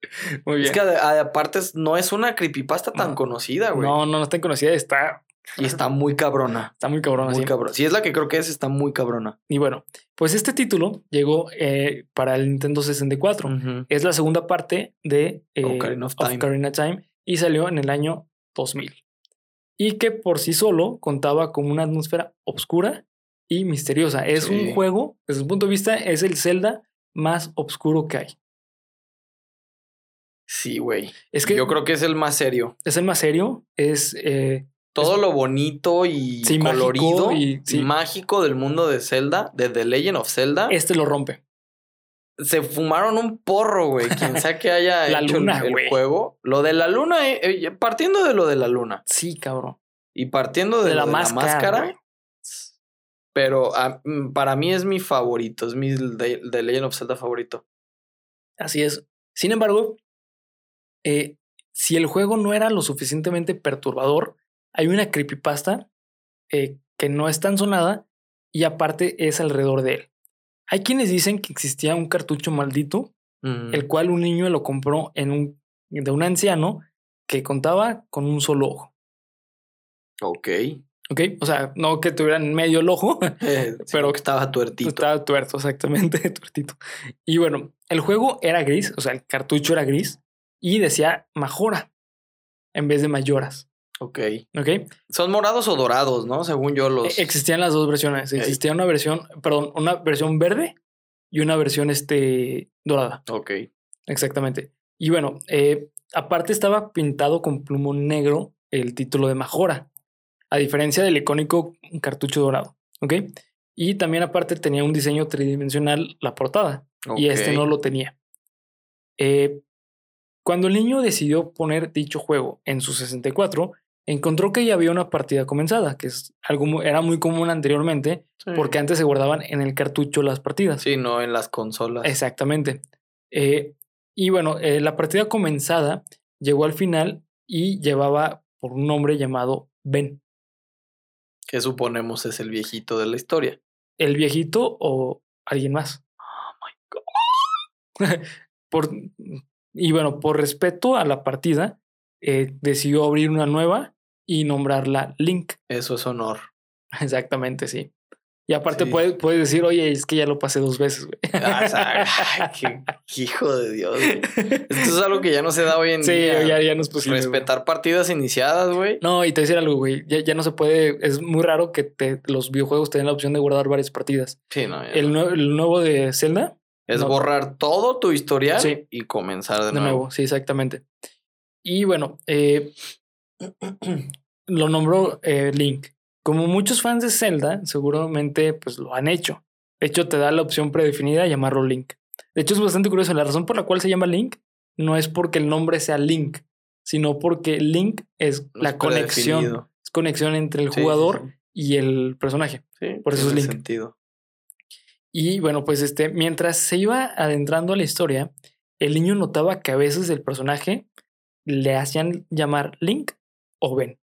Muy bien. Es que aparte es- no es una creepypasta tan No. conocida, güey. no, no, no está conocida, está, Y está muy cabrona. está muy cabrón Muy cabrona. Si es la que creo que es, está muy cabrona. Y bueno, pues este título llegó eh, para el Nintendo 64. Ujú. Es la segunda parte de eh, Ocarina of Time. Ocarina of Time y salió en el año 2000. Y que por sí solo contaba con una atmósfera oscura y misteriosa. Es Sí. un juego, desde un punto de vista, es el Zelda más oscuro que hay. Sí, güey. Es que Yo creo que es el más serio. es el más serio, es... eh, Todo lo bonito y Sí, mágico colorido y- sí. mágico del mundo de Zelda, de The Legend of Zelda, este lo rompe. Se fumaron un porro, güey. Quien sea que haya (laughs) La hecho el- luna, el, juego. Lo de la luna, eh, eh, partiendo de lo de la luna Sí, cabrón. y partiendo de, De la de máscara, la máscara, güey. pero ah, mm, para mí es mi favorito, es mi The, The Legend of Zelda favorito. Así es. Sin embargo, eh, si el juego no era lo suficientemente perturbador, hay una creepypasta que no es tan sonada y aparte es alrededor de él. Hay quienes dicen que existía un cartucho maldito, Mm. el cual un niño lo compró en un, de un anciano que contaba con un solo ojo. Ok. ¿Ok? O sea, no que tuvieran medio el ojo, (laughs) Eh, (laughs) Pero- que estaba tuertito. estaba tuerto, exactamente, (laughs) tuertito. Y bueno, el juego era gris, o sea, el cartucho era gris y decía Majora en vez de Mayoras. Ok. ¿Ok? Son morados o dorados, ¿no? Según yo los. E- Existían las dos versiones. Existía una versión, perdón, una versión verde y una versión este, dorada. Ok. Exactamente. Y bueno, eh, aparte estaba pintado con plumón negro el título de Majora, a diferencia del icónico cartucho dorado. ¿Ok? Y también aparte tenía un diseño tridimensional la portada y este no lo tenía. Eh, cuando el niño decidió poner dicho juego en su 64, encontró que ya había una partida comenzada, que es algo era muy común anteriormente, Sí. porque antes se guardaban en el cartucho las partidas. Sí, no en las consolas. Exactamente. Eh, y bueno, eh, la partida comenzada llegó al final y llevaba por un nombre llamado Ben. Que suponemos es el viejito de la historia. ¿El viejito o alguien más? (laughs) por, y bueno, por respeto a la partida, eh, decidió abrir una nueva y nombrarla Link. Eso es honor. (laughs) Exactamente, sí. Y aparte Sí. puedes, puedes decir, oye, es que ya lo pasé dos veces, güey. Ah, o sea, (laughs) ay, qué, qué hijo de Dios. güey. Esto es algo que ya no se da hoy en Sí, día. ya, ya no es posible. güey. Respetar partidas iniciadas, güey. No, y te voy a decir algo, güey. Ya, ya no se puede. Es muy raro que te, los videojuegos te den la opción de guardar varias partidas. Sí, no. El, no. el nuevo de Zelda, Es no. borrar todo tu historial Sí. y comenzar de, de nuevo. nuevo, sí, exactamente. Y bueno, eh, (clears throat) lo nombró eh, Link. Como muchos fans de Zelda, seguramente pues lo han hecho. De hecho, te da la opción predefinida de llamarlo Link. De hecho, es bastante curioso. La razón por la cual se llama Link no es porque el nombre sea Link, sino porque Link es la es conexión, es conexión entre el Sí, sí, jugador y el personaje. Por eso es Link. sentido. Y bueno, pues este, mientras se iba adentrando a la historia, el niño notaba que a veces el personaje le hacían llamar Link o Ben.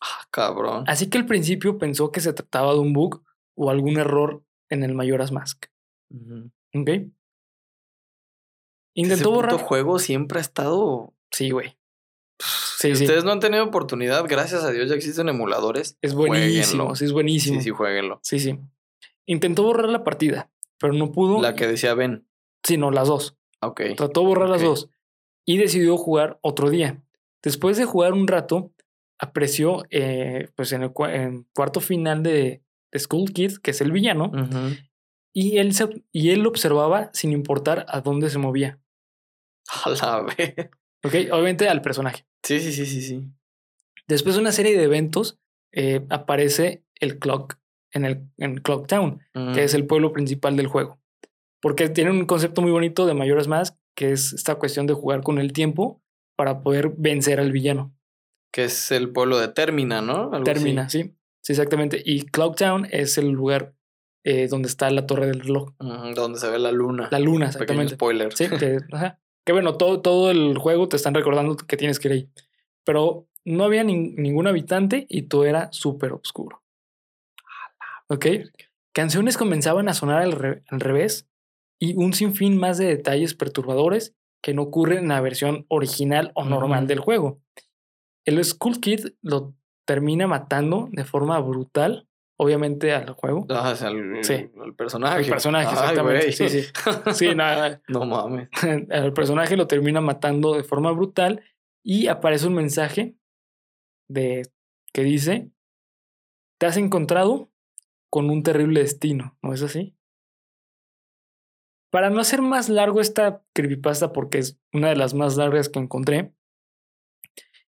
Ah, cabrón. Así que al principio pensó que se trataba de un bug o algún error en el Majora's Mask. Ujú. ¿Ok? Ese Intentó puto borrar. juego siempre ha estado. Sí, güey. Si Sí, sí. ustedes no han tenido oportunidad, gracias a Dios ya existen emuladores. Es buenísimo. jueguenlo. Sí, es buenísimo. Sí, sí, jueguenlo. Sí, sí. Intentó borrar la partida, pero no pudo. La que decía Ben. Sino las dos. Ok. Trató de borrar las Ok. dos y decidió jugar otro día. Después de jugar un rato, apreció eh, pues en el en cuarto final de, de School Kid, que es el villano, y, él se- y él observaba sin importar a dónde se movía. A la vez. ¿Ok? Obviamente al personaje. Sí, sí, sí, sí, sí. Después de una serie de eventos, eh, aparece el Clock en el en Clock Town, que es el pueblo principal del juego. Porque tiene un concepto muy bonito de Mayoras Más, que es esta cuestión de jugar con el tiempo para poder vencer al villano. Que es el pueblo de Termina, ¿no? Algo así. Termina, sí. Sí, exactamente. Y Cloud Town es el lugar eh, donde está la torre del reloj. Donde se ve la luna. La luna, Pequeño exactamente. spoiler. Sí, que, (laughs) ajá. que bueno, todo, todo el juego te están recordando que tienes que ir ahí. Pero no había nin- ningún habitante y todo era súper oscuro. Ok. Canciones comenzaban a sonar al, re- al revés y un sinfín más de detalles perturbadores que no ocurren en la versión original o normal del juego. El Skull Kid lo termina matando de forma brutal, obviamente al juego. Ah, o sea, el, Sí. el personaje. El personaje, Ay, exactamente. Sí, sí. Sí, nada. (laughs) No mames. (laughs) al personaje lo termina matando de forma brutal y aparece un mensaje de que dice te has encontrado con un terrible destino, ¿no es así? Para no hacer más largo esta creepypasta porque es una de las más largas que encontré,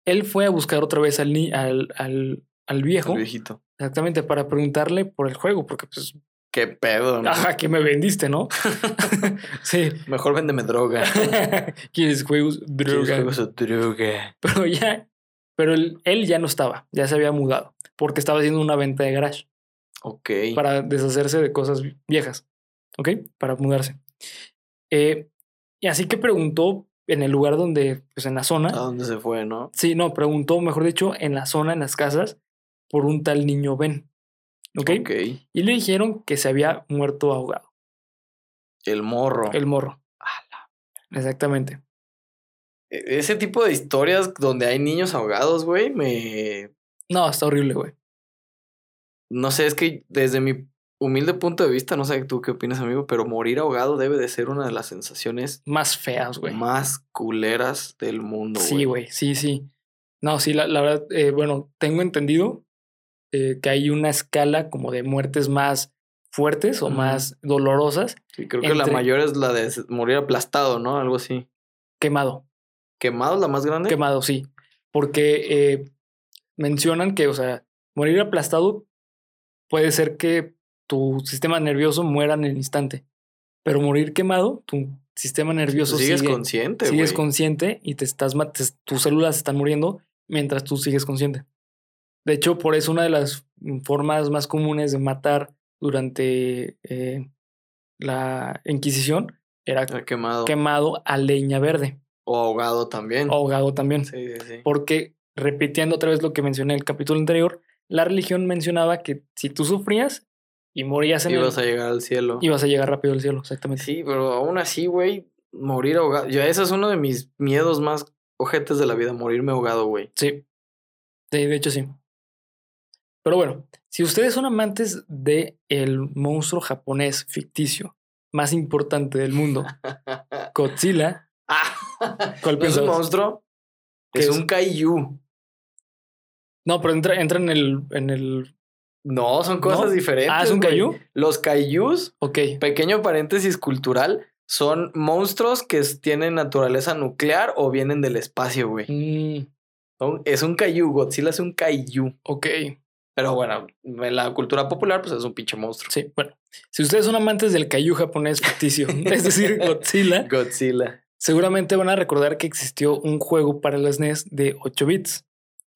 él fue a buscar otra vez al, al, al, al viejo, El viejito. exactamente para preguntarle por el juego, porque pues, Qué pedo, ¿no? ajá, que me vendiste, ¿no? (laughs) (laughs) sí. Mejor véndeme droga. (laughs) ¿Quieres juegos? ¿Quieres Droga. juegos de droga? Pero ya, pero él, él ya no estaba, ya se había mudado, porque estaba haciendo una venta de garage Ok. para deshacerse de cosas viejas, ¿ok? Para mudarse. Eh, y así que preguntó en el lugar donde, pues en la ¿A zona, dónde se fue, no? sí, no, preguntó, mejor dicho, en la zona, en las casas, por un tal niño Ben, ¿ok? Ok. Y le dijeron que se había muerto ahogado, El morro. el morro. Exactamente. E- Ese tipo de historias donde hay niños ahogados, güey, me. No, está horrible, güey. no sé, es que desde mi humilde punto de vista, no sé tú qué opinas, amigo, pero morir ahogado debe de ser una de las sensaciones Más feas, güey. más culeras del mundo, Sí, güey, sí, sí. No, sí, la, la verdad, eh, bueno, tengo entendido eh, que hay una escala como de muertes más fuertes o más dolorosas, Sí, creo que la mayor es la de morir aplastado, ¿no? Algo así. quemado. ¿Quemado es la más grande? Quemado, sí. Porque eh, mencionan que, o sea, morir aplastado puede ser que tu sistema nervioso muera en el instante. Pero morir quemado, tu sistema nervioso Pues sigues sigue, consciente, sigues consciente y te estás te- tus células están muriendo mientras tú sigues consciente. De hecho, por eso una de las formas más comunes de matar durante eh, la Inquisición era Quemado. quemado a leña verde, O ahogado también. ahogado también. Sí, sí, sí. Porque, repitiendo otra vez lo que mencioné en el capítulo anterior, la religión mencionaba que si tú sufrías y morías en Ibas el, a llegar al cielo. ibas a llegar rápido al cielo, exactamente. Sí, pero aún así, güey, morir ahogado. Ya, ese es uno de mis miedos más ojetes de la vida, morirme ahogado, güey. Sí. Sí, de hecho sí. Pero bueno, si ustedes son amantes de el monstruo japonés ficticio más importante del mundo, (laughs) Godzilla, Ah, ¿cuál ¿no es un monstruo? ¿Qué Es es? un kaiju. No, pero entra, entra en el, en el. No, son cosas ¿No? diferentes. Ah, ¿es un kaiju? Los kaijus, Ok. pequeño paréntesis cultural, son monstruos que tienen naturaleza nuclear o vienen del espacio, güey. Mm, Es un kaiju, Godzilla es un kaiju. ok. Pero bueno, en la cultura popular, pues es un pinche monstruo. Sí, bueno. Si ustedes son amantes del kaiju japonés ficticio, (laughs) es decir, Godzilla, Godzilla. seguramente van a recordar que existió un juego para las NES de 8 bits.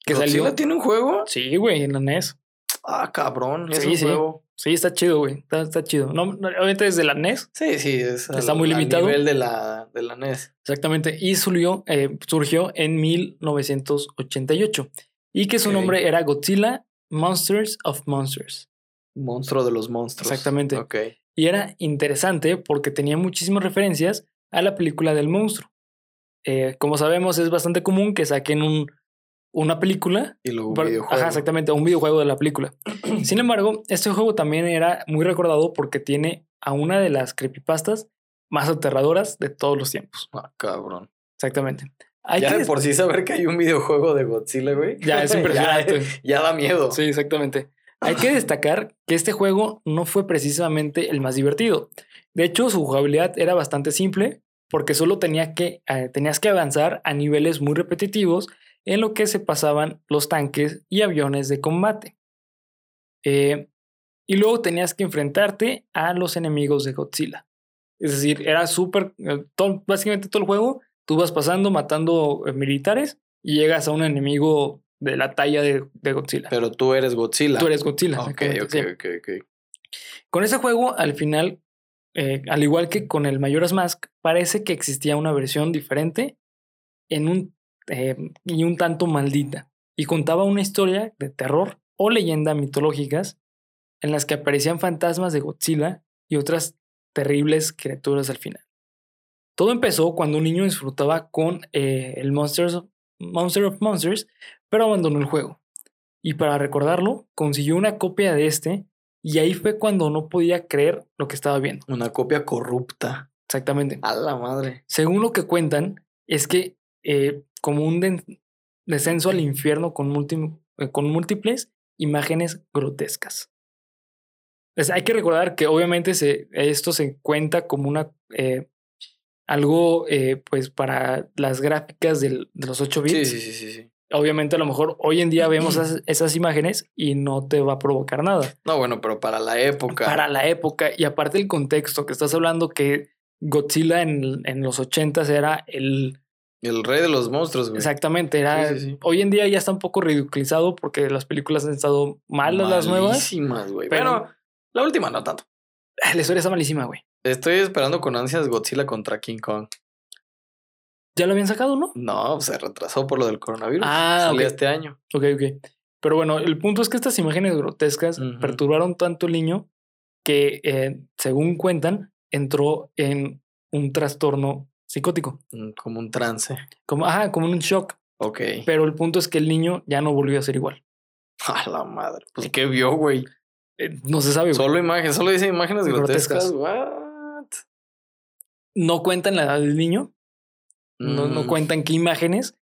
Que ¿Godzilla salió. tiene un juego? Sí, güey, en la NES. Ah, cabrón. Es Sí, un sí. juego. Sí, está chido, güey. Está, está chido. No, no, obviamente desde la NES, Sí, sí, es Está al- muy limitado. nivel de la, de la NES. exactamente. Y surgió, eh, surgió en 1988. Y que su nombre era Godzilla Monsters of Monsters. Monstruo de los monstruos. Exactamente. Ok. Y era interesante porque tenía muchísimas referencias a la película del monstruo. Eh, como sabemos, es bastante común que saquen un, una película. Y luego un videojuego. Ajá, exactamente, un videojuego de la película. (clears throat) Sin embargo, este juego también era muy recordado porque tiene a una de las creepypastas más aterradoras de todos los tiempos. Ah, cabrón. Exactamente. Hay ya que de por sí saber que hay un videojuego de Godzilla, güey. Ya, es (laughs) impresionante. (laughs) ya, da miedo. Sí, exactamente. Hay que destacar que este juego no fue precisamente el más divertido. De hecho, su jugabilidad era bastante simple porque solo tenía que, eh, tenías que avanzar a niveles muy repetitivos en lo que se pasaban los tanques y aviones de combate. Eh, y luego tenías que enfrentarte a los enemigos de Godzilla. Es decir, era súper, eh, básicamente todo el juego, tú vas pasando, matando eh, militares y llegas a un enemigo de la talla de, de Godzilla. Pero tú eres Godzilla. Tú eres Godzilla. Ok, ok, ok, ok. Con ese juego, al final, eh, al igual que con el Majora's Mask, parece que existía una versión diferente en un, eh, y un tanto maldita. Y contaba una historia de terror o leyenda mitológicas en las que aparecían fantasmas de Godzilla y otras terribles criaturas al final. Todo empezó cuando un niño disfrutaba con eh, el Monsters of- Monster of Monsters, pero abandonó el juego. Y para recordarlo, consiguió una copia de este y ahí fue cuando no podía creer lo que estaba viendo. Una copia corrupta. Exactamente. A la madre. Según lo que cuentan, es que eh, como un descenso al infierno con, múlti- eh, con múltiples imágenes grotescas. Pues hay que recordar que obviamente se, esto se cuenta como una eh, algo eh, pues para las gráficas del- de los 8 bits. Sí, sí, sí, sí, sí. Obviamente a lo mejor hoy en día vemos (clears throat) esas, esas imágenes y no te va a provocar nada. No, bueno, pero para la época. Para la época y aparte el contexto que estás hablando que Godzilla en, en los 80 era el... El rey de los monstruos, güey. Exactamente, era... Sí, sí, sí. Hoy en día ya está un poco ridiculizado porque las películas han estado malas las nuevas. Malísimas, güey. pero- Bueno, la última no tanto. La historia está malísima, güey. Estoy esperando con ansias Godzilla contra King Kong. Ya lo habían sacado, ¿no? No, se retrasó por lo del coronavirus. Ah, Salía ok. este año. Ok, ok. Pero bueno, el punto es que estas imágenes grotescas perturbaron tanto al niño que, eh, según cuentan, entró en un trastorno psicótico. Mm, Como un trance. Como, ajá, como un shock. Ok. Pero el punto es que el niño ya no volvió a ser igual. (laughs) A la madre. Pues qué vio, güey. Eh, no se sabe. Solo imágenes, solo dice imágenes Grotescas. grotescas. What? No cuentan la edad del niño, no, no Mm, cuentan qué imágenes,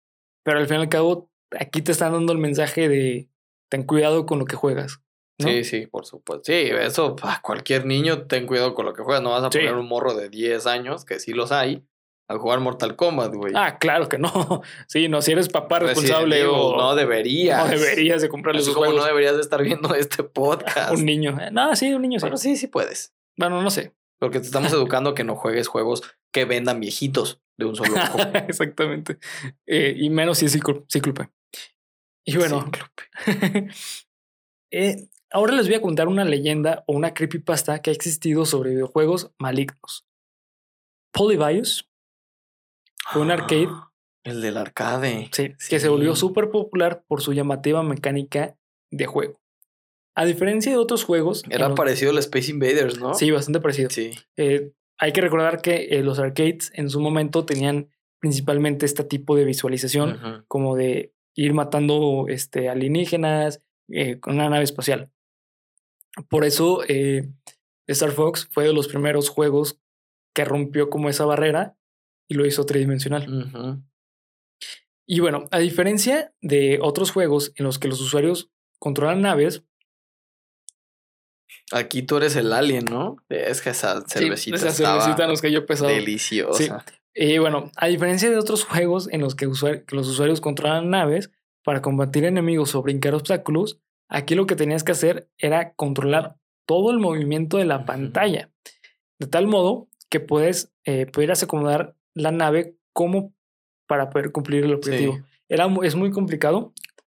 pero al fin y al cabo, aquí te están dando el mensaje de ten cuidado con lo que juegas. ¿no? Sí, sí, por supuesto. Sí, eso, pa, cualquier niño, ten cuidado con lo que juegas. No vas a Sí. poner un morro de 10 años, que sí los hay, a jugar Mortal Kombat, güey. Ah, claro que no. (laughs) Sí, no, si eres papá responsable Evil, o no deberías. no deberías de comprarle sus juegos no deberías de estar viendo este (laughs) podcast. un niño. Eh, No, sí, un niño sí. Bueno, sí, sí puedes. Bueno, no sé. Porque te estamos (laughs) educando a que no juegues juegos que vendan viejitos de un solo ojo. Exactamente. Eh, y menos si es cíclo- cíclope. Y bueno, eh, ahora les voy a contar una leyenda o una creepypasta que ha existido sobre videojuegos malignos. Polybius fue un arcade El del arcade. sí, que se volvió súper popular por su llamativa mecánica de juego. A diferencia de otros juegos, Era los- parecido al Space Invaders, ¿no? sí, bastante parecido. Sí. Eh, hay que recordar que eh, los arcades en su momento tenían principalmente este tipo de visualización, como de ir matando este, alienígenas eh, con una nave espacial. Por eso Star Fox fue de los primeros juegos que rompió como esa barrera y lo hizo tridimensional. Y bueno, a diferencia de otros juegos en los que los usuarios controlan naves, Aquí tú eres el alien, ¿no? Es que esa sí, cervecita esa estaba cervecita nos cayó pesado. deliciosa. Y bueno, a diferencia de otros juegos en los que, los usuarios controlan naves para combatir enemigos o brincar obstáculos, aquí lo que tenías que hacer era controlar todo el movimiento de la pantalla, de tal modo que puedes, eh, pudieras acomodar la nave como para poder cumplir el objetivo. Sí. Era, es muy complicado,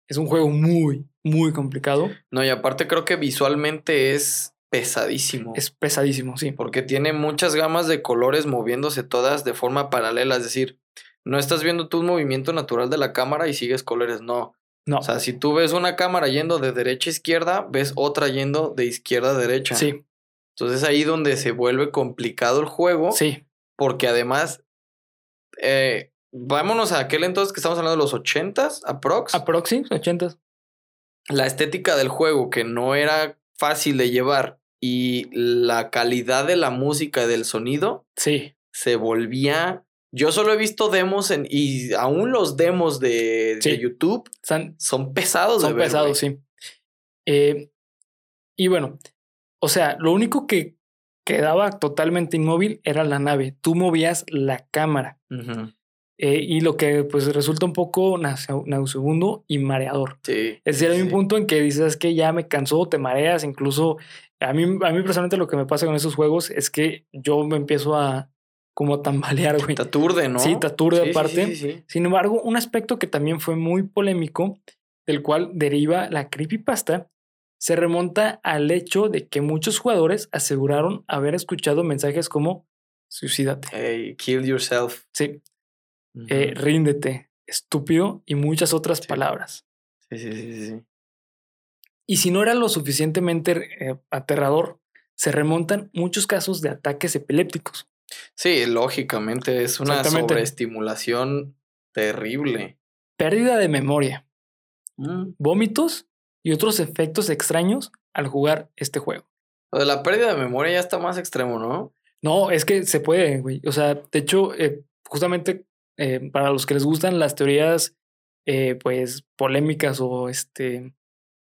es un juego muy, muy complicado, No, y aparte creo que visualmente es pesadísimo. es pesadísimo, sí. Porque tiene muchas gamas de colores moviéndose todas de forma paralela. Es decir, no estás viendo tú un movimiento natural de la cámara y sigues colores. No. No, O sea, si tú ves una cámara yendo de derecha a izquierda, ves otra yendo de izquierda a derecha. sí, Entonces ahí donde se vuelve complicado el juego. sí, Porque además, eh, vámonos a aquel entonces que estamos hablando de los 80s, aprox. aproxi, 80. la estética del juego que no era fácil de llevar y la calidad de la música y del sonido Sí, se volvía. Yo solo he visto demos en, y aún los demos de, de Sí. YouTube son, son pesados de Son ver, pesados, sí. Eh, y bueno, o sea, lo único que quedaba totalmente inmóvil era la nave. Tú movías la cámara. Eh, y lo que pues resulta un poco nause- nauseabundo y mareador. Sí. Es decir, hay un punto en que dices que ya me cansó, te mareas, incluso a mí, a mí personalmente lo que me pasa con esos juegos es que yo me empiezo a como a tambalear, güey. Te aturde, ¿no? Sí, te aturde Sí, aparte. Sin embargo, un aspecto que también fue muy polémico, del cual deriva la creepypasta, se remonta al hecho de que muchos jugadores aseguraron haber escuchado mensajes como suicídate, Hey, kill yourself. sí, eh, ríndete, estúpido y muchas otras Sí. palabras. Sí, sí, sí, sí. Y si no era lo suficientemente eh, aterrador, se remontan muchos casos de ataques epilépticos. Sí, lógicamente es una sobreestimulación terrible. Pérdida de memoria, Mm. vómitos y otros efectos extraños al jugar este juego. Lo de la pérdida de memoria ya está más extremo, ¿no? No, es que se puede, güey. O sea, de hecho, eh, justamente eh, para los que les gustan las teorías, eh, pues, polémicas o este,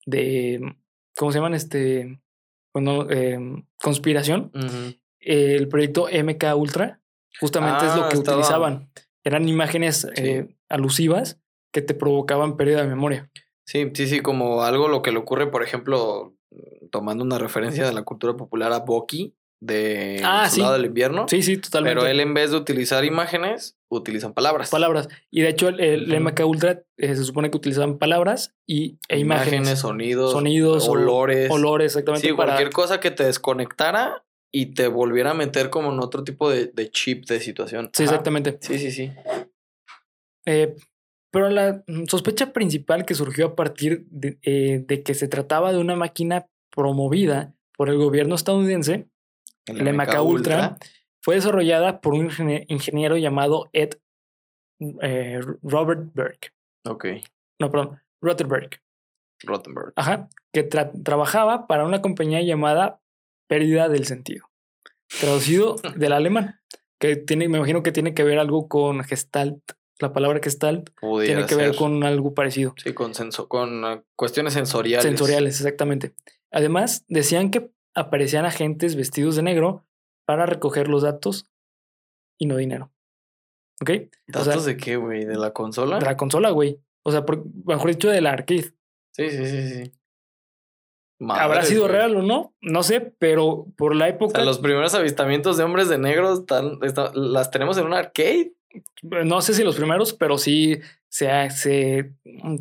de, ¿cómo se llaman? Este, bueno, eh, conspiración. El proyecto MK Ultra, justamente es lo Ah, que estaba- utilizaban. Eran imágenes eh, alusivas que te provocaban pérdida de memoria. Sí, sí, sí, como algo lo que le ocurre, por ejemplo, tomando una referencia de la cultura popular a Bucky de Ah, sí. Del Invierno. Sí, sí, totalmente. Pero él en vez de utilizar imágenes, utilizan palabras. palabras. Y de hecho, el, el. MK Ultra eh, se supone que utilizaban palabras y, e imágenes. sonidos, sonidos, olores. olores, exactamente. Sí, para, cualquier cosa que te desconectara y te volviera a meter como en otro tipo de, de chip de situación. Sí, Ajá. exactamente. Sí, sí, sí. Eh, pero la sospecha principal que surgió a partir de, eh, de que se trataba de una máquina promovida por el gobierno estadounidense el MK Ultra, fue desarrollada por un ingenie- ingeniero llamado Ed eh, Robert Berg. Ok. No, perdón, Rotterberg. Rottenberg. Ajá, que tra- trabajaba para una compañía llamada Pérdida del Sentido, traducido (laughs) del alemán, que tiene, me imagino que tiene que ver algo con Gestalt, la palabra Gestalt Pudiera tiene que ver con algo parecido, Sí, con, senso- con eh, cuestiones sensoriales. sensoriales, exactamente. Además, decían que aparecían agentes vestidos de negro para recoger los datos y no dinero. ¿Ok? O sea, ¿Datos de qué, güey? ¿De la consola? de la consola, güey. O sea, por- mejor dicho, de la arcade. Sí, sí, sí, sí. ¿Habrá sido güey. real o no? No sé, pero por la O época. sea, los primeros avistamientos de hombres de negro están, está- las tenemos en un arcade. No sé si los primeros, pero sí se ha, se,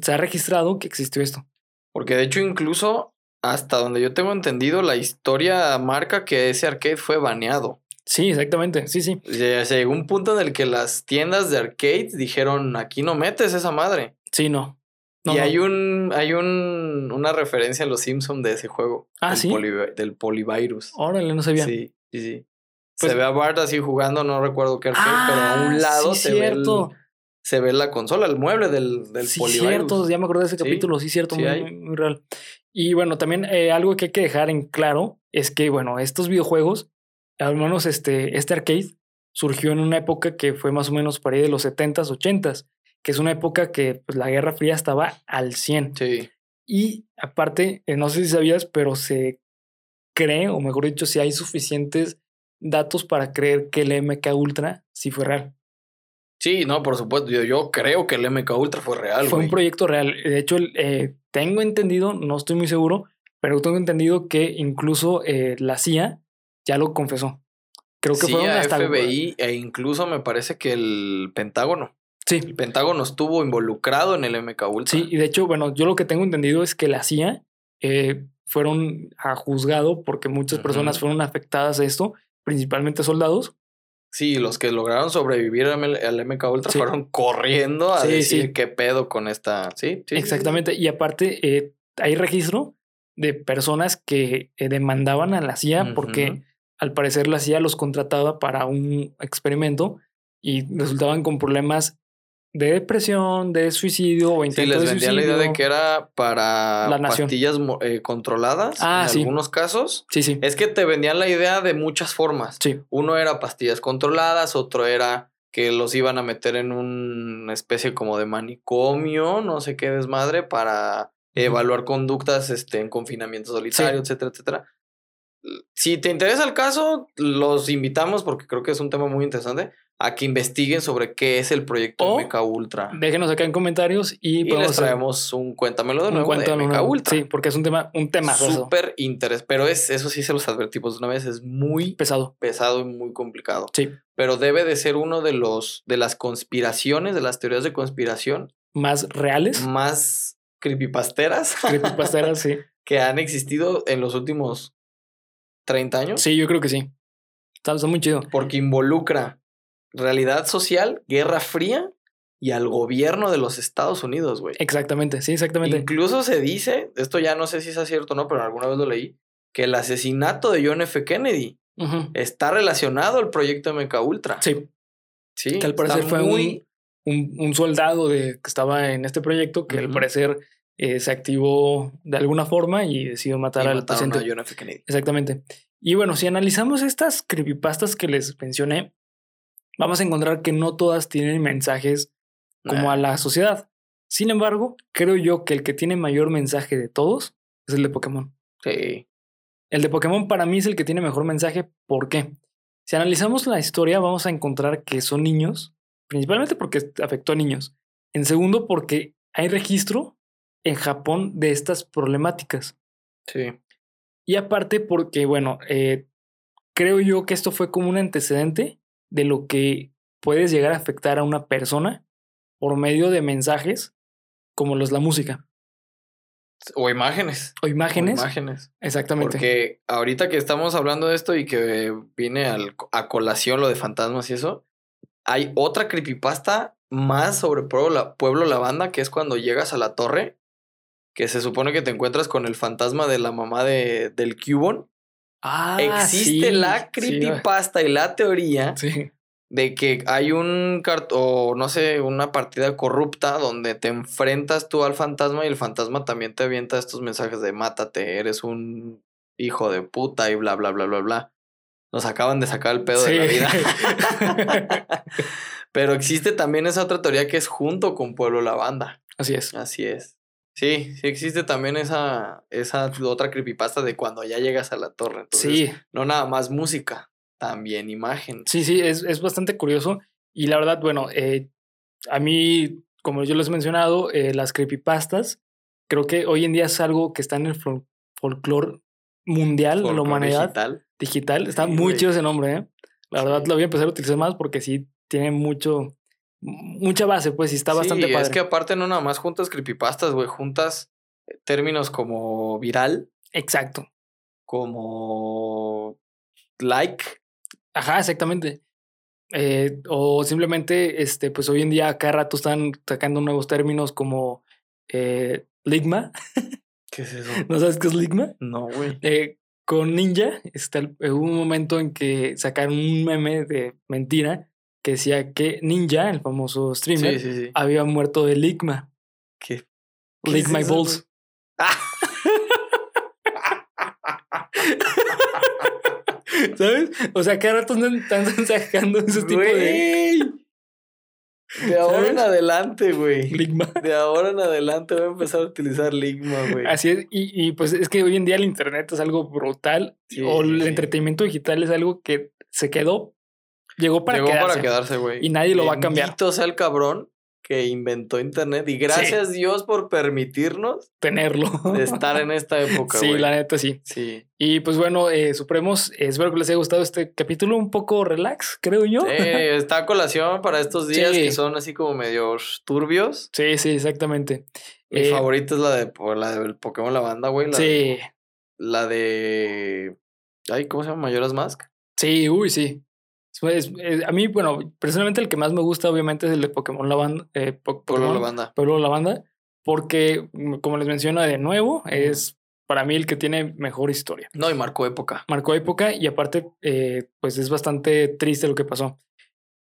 se ha registrado que existió esto. Porque de hecho, incluso hasta donde yo tengo entendido, la historia marca que ese arcade fue baneado. Sí, exactamente. Sí, sí. Llegó un punto en el que las tiendas de arcades dijeron, aquí no metes esa madre. Sí, no. No, y no. hay un, hay un, una referencia a los Simpsons de ese juego. Ah, del ¿sí? poli- del polivirus. Órale, no sabía. Sí, sí, sí. Pues- se ve a Bart así jugando, no recuerdo qué arcade, pero a un Ah, lado sí, se, ve el- cierto. se ve la consola, el mueble del, del sí, cierto. Ya me acordé de ese Sí, capítulo. Sí, cierto. sí muy- muy real. Y bueno, también eh, algo que hay que dejar en claro es que, bueno, estos videojuegos, al menos este, este arcade, surgió en una época que fue más o menos para ahí de los 70s, 80s, que es una época que pues, la Guerra Fría estaba al 100. Sí. Y aparte, eh, no sé si sabías, pero se cree, o mejor dicho, si hay suficientes datos para creer que el MK Ultra sí fue real. Sí, no, por supuesto. Yo, yo creo que el MK Ultra fue real, fue güey. un proyecto real. De hecho, eh, tengo entendido, no estoy muy seguro, pero tengo entendido que incluso eh, la CIA ya lo confesó. Creo que Sí, fueron hasta el- FBI e incluso me parece que el Pentágono. Sí, El Pentágono estuvo involucrado en el MK Ultra. sí, y de hecho, bueno, yo lo que tengo entendido es que la CIA eh, fueron a juzgado porque muchas personas fueron afectadas a esto, principalmente soldados. Sí, los que lograron sobrevivir al MK Ultra Sí. fueron corriendo a Sí, decir sí. qué pedo con esta. Sí, sí. Exactamente. Y aparte, eh, hay registro de personas que eh, demandaban a la CIA porque al parecer la CIA los contrataba para un experimento y resultaban con problemas de depresión, de suicidio o Sí, intento les de vendían la idea de que era para pastillas eh, controladas Ah, en sí. algunos casos. Sí, sí, Es que te vendían la idea de muchas formas. sí. Uno era pastillas controladas, otro era que los iban a meter en una especie como de manicomio, no sé qué desmadre, para evaluar conductas este, en confinamiento solitario, etcétera, etcétera. Si te interesa el caso, los invitamos, porque creo que es un tema muy interesante, a que investiguen sobre qué es el proyecto O Ultra. Déjenos acá en comentarios y, Y podemos les traemos un cuéntamelo de nuevo de nuevo. Ultra. Sí, porque es un tema, un tema Súper interés, pero es, eso sí se los advertimos de una vez, es muy pesado. pesado y muy complicado. Sí, Pero debe de ser uno de los de las conspiraciones, de las teorías de conspiración más reales. más creepypasteras Creepypasteras, sí. (laughs) que han existido en los últimos 30 años. Sí, yo creo que sí. Está, está muy chido. Porque involucra realidad social, guerra fría y al gobierno de los Estados Unidos, güey. Exactamente, sí, exactamente. Incluso se dice, esto ya no sé si es cierto o no, pero alguna vez lo leí, que el asesinato de John F. Kennedy está relacionado al proyecto MK Ultra. Sí, Sí, que al parecer fue muy... un, un, un soldado de, que estaba en este proyecto que al parecer eh, se activó de alguna forma y decidió matar y al paciente. a F. Kennedy. Exactamente. Y bueno, si analizamos estas creepypastas que les mencioné, vamos a encontrar que no todas tienen mensajes como Nah. a la sociedad. Sin embargo, creo yo que el que tiene mayor mensaje de todos es el de Pokémon. Sí. El de Pokémon para mí es el que tiene mejor mensaje. ¿Por qué? Si analizamos la historia, vamos a encontrar que son niños, principalmente porque afectó a niños. En segundo, porque hay registro en Japón de estas problemáticas. Sí. Y aparte porque, bueno, eh, creo yo que esto fue como un antecedente de lo que puedes llegar a afectar a una persona por medio de mensajes como los la música O imágenes. o o imágenes. imágenes. Exactamente. Porque ahorita que estamos hablando de esto y que viene al- a colación lo de fantasmas y eso, hay otra creepypasta más sobre Pueblo, la, Pueblo La Banda, que es cuando llegas a la torre, que se supone que te encuentras con el fantasma de la mamá de, del Cubon. Ah, Existe sí, la sí, creepypasta y la teoría Sí, de que hay un o no sé, una partida corrupta donde te enfrentas tú al fantasma y el fantasma también te avienta estos mensajes de mátate, eres un hijo de puta y bla bla bla bla bla. Nos acaban de sacar el pedo de la Sí. vida. (laughs) (laughs) Pero existe también esa otra teoría que es junto con Pueblo La Banda. Así es. Así es. Sí, sí existe también esa, esa otra creepypasta de cuando ya llegas a la torre. Entonces, Sí, no nada más música, también imagen. sí, sí, es, es bastante curioso. Y la verdad, bueno, eh, a mí, como yo les he mencionado, eh, las creepypastas, creo que hoy en día es algo que está en el fol- folclore mundial de la humanidad digital. digital. Está Sí, muy güey. chido ese nombre, ¿eh? La verdad, lo voy a empezar a utilizar más porque sí tiene mucho, mucha base, pues, y está bastante padre. es que aparte no nada más juntas creepypastas, güey, juntas eh, términos como viral, Exacto. como like. Ajá, exactamente. Eh, o simplemente, este, pues hoy en día cada rato están sacando nuevos términos como eh, Ligma. (laughs) ¿Qué es eso? ¿No sabes qué es Ligma? No, güey. Eh, con Ninja, está el- hubo un momento en que sacaron un meme de mentira que decía que Ninja, el famoso streamer, Sí, sí, sí. había muerto de Ligma. ¿Qué? ¿Qué Lick es my eso, balls. (laughs) ¿Sabes? O sea, cada rato están, (laughs) sacando ese tipo de. De ahora en adelante, güey. Ligma. De ahora en adelante voy a empezar a utilizar Ligma, güey. Así es, y, y, pues es que hoy en día el internet es algo brutal, Sí, o el sí. entretenimiento digital es algo que se quedó, llegó para Llegó quedarse. para quedarse, güey. Y nadie lo va a cambiar. Bendito sea el cabrón que inventó internet. Y gracias Dios por permitirnos tenerlo. estar en esta época, sí, la neta sí. Sí. Y pues bueno, eh, Supremos, eh, espero que les haya gustado este capítulo un poco relax, creo yo. Está a colación para estos (laughs) días Sí. que son así como medio turbios. Sí, sí, exactamente. Mi Eh, favorita es la de la del Pokémon La Banda, güey. Sí, De, la de. Ay, ¿cómo se llama? Mayoras Mask. sí, uy, sí. Es- es- es- a mí, bueno, personalmente el que más me gusta obviamente es el de Pokémon Lavanda. Eh, Po- Pueblo La Banda. Pueblo Lavanda, porque mm, como les menciono de nuevo, es para mí el que tiene mejor historia. No, y marcó época. Marcó época y aparte, eh, pues es bastante triste lo que pasó.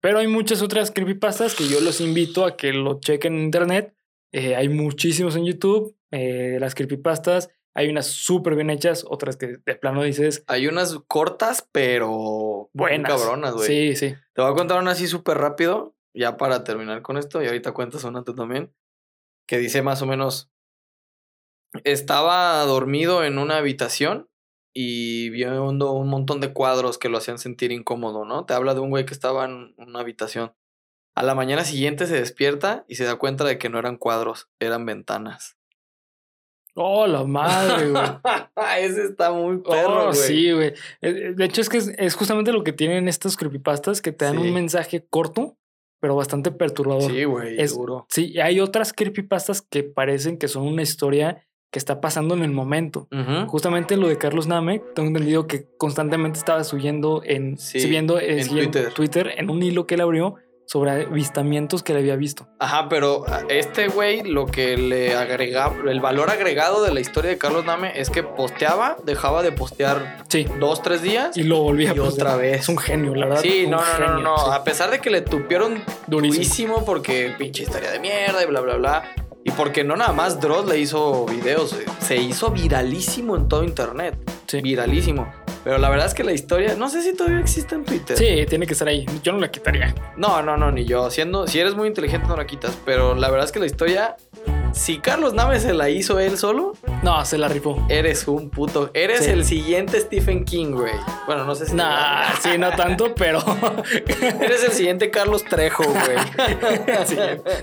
Pero hay muchas otras creepypastas que yo los invito a que lo chequen en internet. Eh, hay muchísimos en YouTube. eh, las creepypastas, hay unas súper bien hechas, otras que de plano dices, Hay unas cortas, pero. buenas. cabronas, güey. Sí, sí. Te voy a contar una así súper rápido, ya para terminar con esto, y ahorita cuentas una tú también, que dice más o menos, estaba dormido en una habitación y viendo un montón de cuadros que lo hacían sentir incómodo, ¿no? Te habla de un güey que estaba en una habitación. A la mañana siguiente se despierta y se da cuenta de que no eran cuadros, eran ventanas. Oh, la madre, güey. (laughs) Ese está muy perro, Oh, güey. sí, güey. Eh, De hecho, es que es, es justamente lo que tienen estos creepypastas que te dan Sí. un mensaje corto, pero bastante perturbador. Sí, güey, duro. Sí, y hay otras creepypastas que parecen que son una historia que está pasando en el momento. Justamente lo de Carlos Name, tengo entendido que constantemente estaba subiendo en, Sí, subiendo eh, en Twitter. Twitter en un hilo que él abrió sobre avistamientos que le había visto. Ajá, pero a este güey lo que le agregaba, el valor agregado de la historia de Carlos Name es que posteaba, dejaba de postear Sí, dos, tres días y lo volví a y postear. otra vez. Es un genio, la verdad. Sí, no, no, no, no. sí. A pesar de que le tupieron Durísimo. durísimo porque pinche historia de mierda y bla, bla, bla. Y porque no nada más Dross le hizo videos, se hizo viralísimo en todo internet. Sí. Viralísimo. Pero la verdad es que la historia, no sé si todavía existe en Twitter. Sí, tiene que estar ahí. Yo no la quitaría. No, no, no, ni yo. Siendo, si eres muy inteligente no la quitas. Pero la verdad es que la historia, si Carlos Nave se la hizo él solo, No, se la rifó. eres un puto. Eres Sí. el siguiente Stephen King, güey. Bueno, no sé si. Nah, (laughs) sí, no tanto, pero. (laughs) Eres el siguiente Carlos Trejo, güey. (laughs) Sí.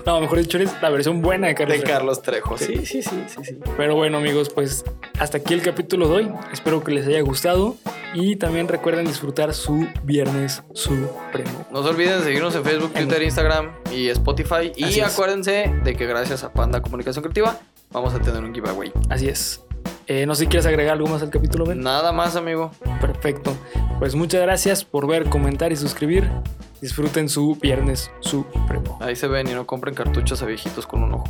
No, mejor dicho, eres la versión buena de Carlos. De Trejo. Carlos Trejo. Sí, sí, sí, sí, sí. Pero bueno, amigos, pues hasta aquí el capítulo de hoy. Espero que les haya gustado. Y también recuerden disfrutar su Viernes Supremo. No se olviden de seguirnos en Facebook, Twitter, Instagram y Spotify. Y acuérdense de que gracias a Panda Comunicación Creativa vamos a tener un giveaway. Así es. Eh, no sé si quieres agregar algo más al capítulo, Ben. Nada más, amigo. Perfecto. Pues muchas gracias por ver, comentar y suscribir. Disfruten su Viernes Supremo. Ahí se ven y no compren cartuchos a viejitos con un ojo.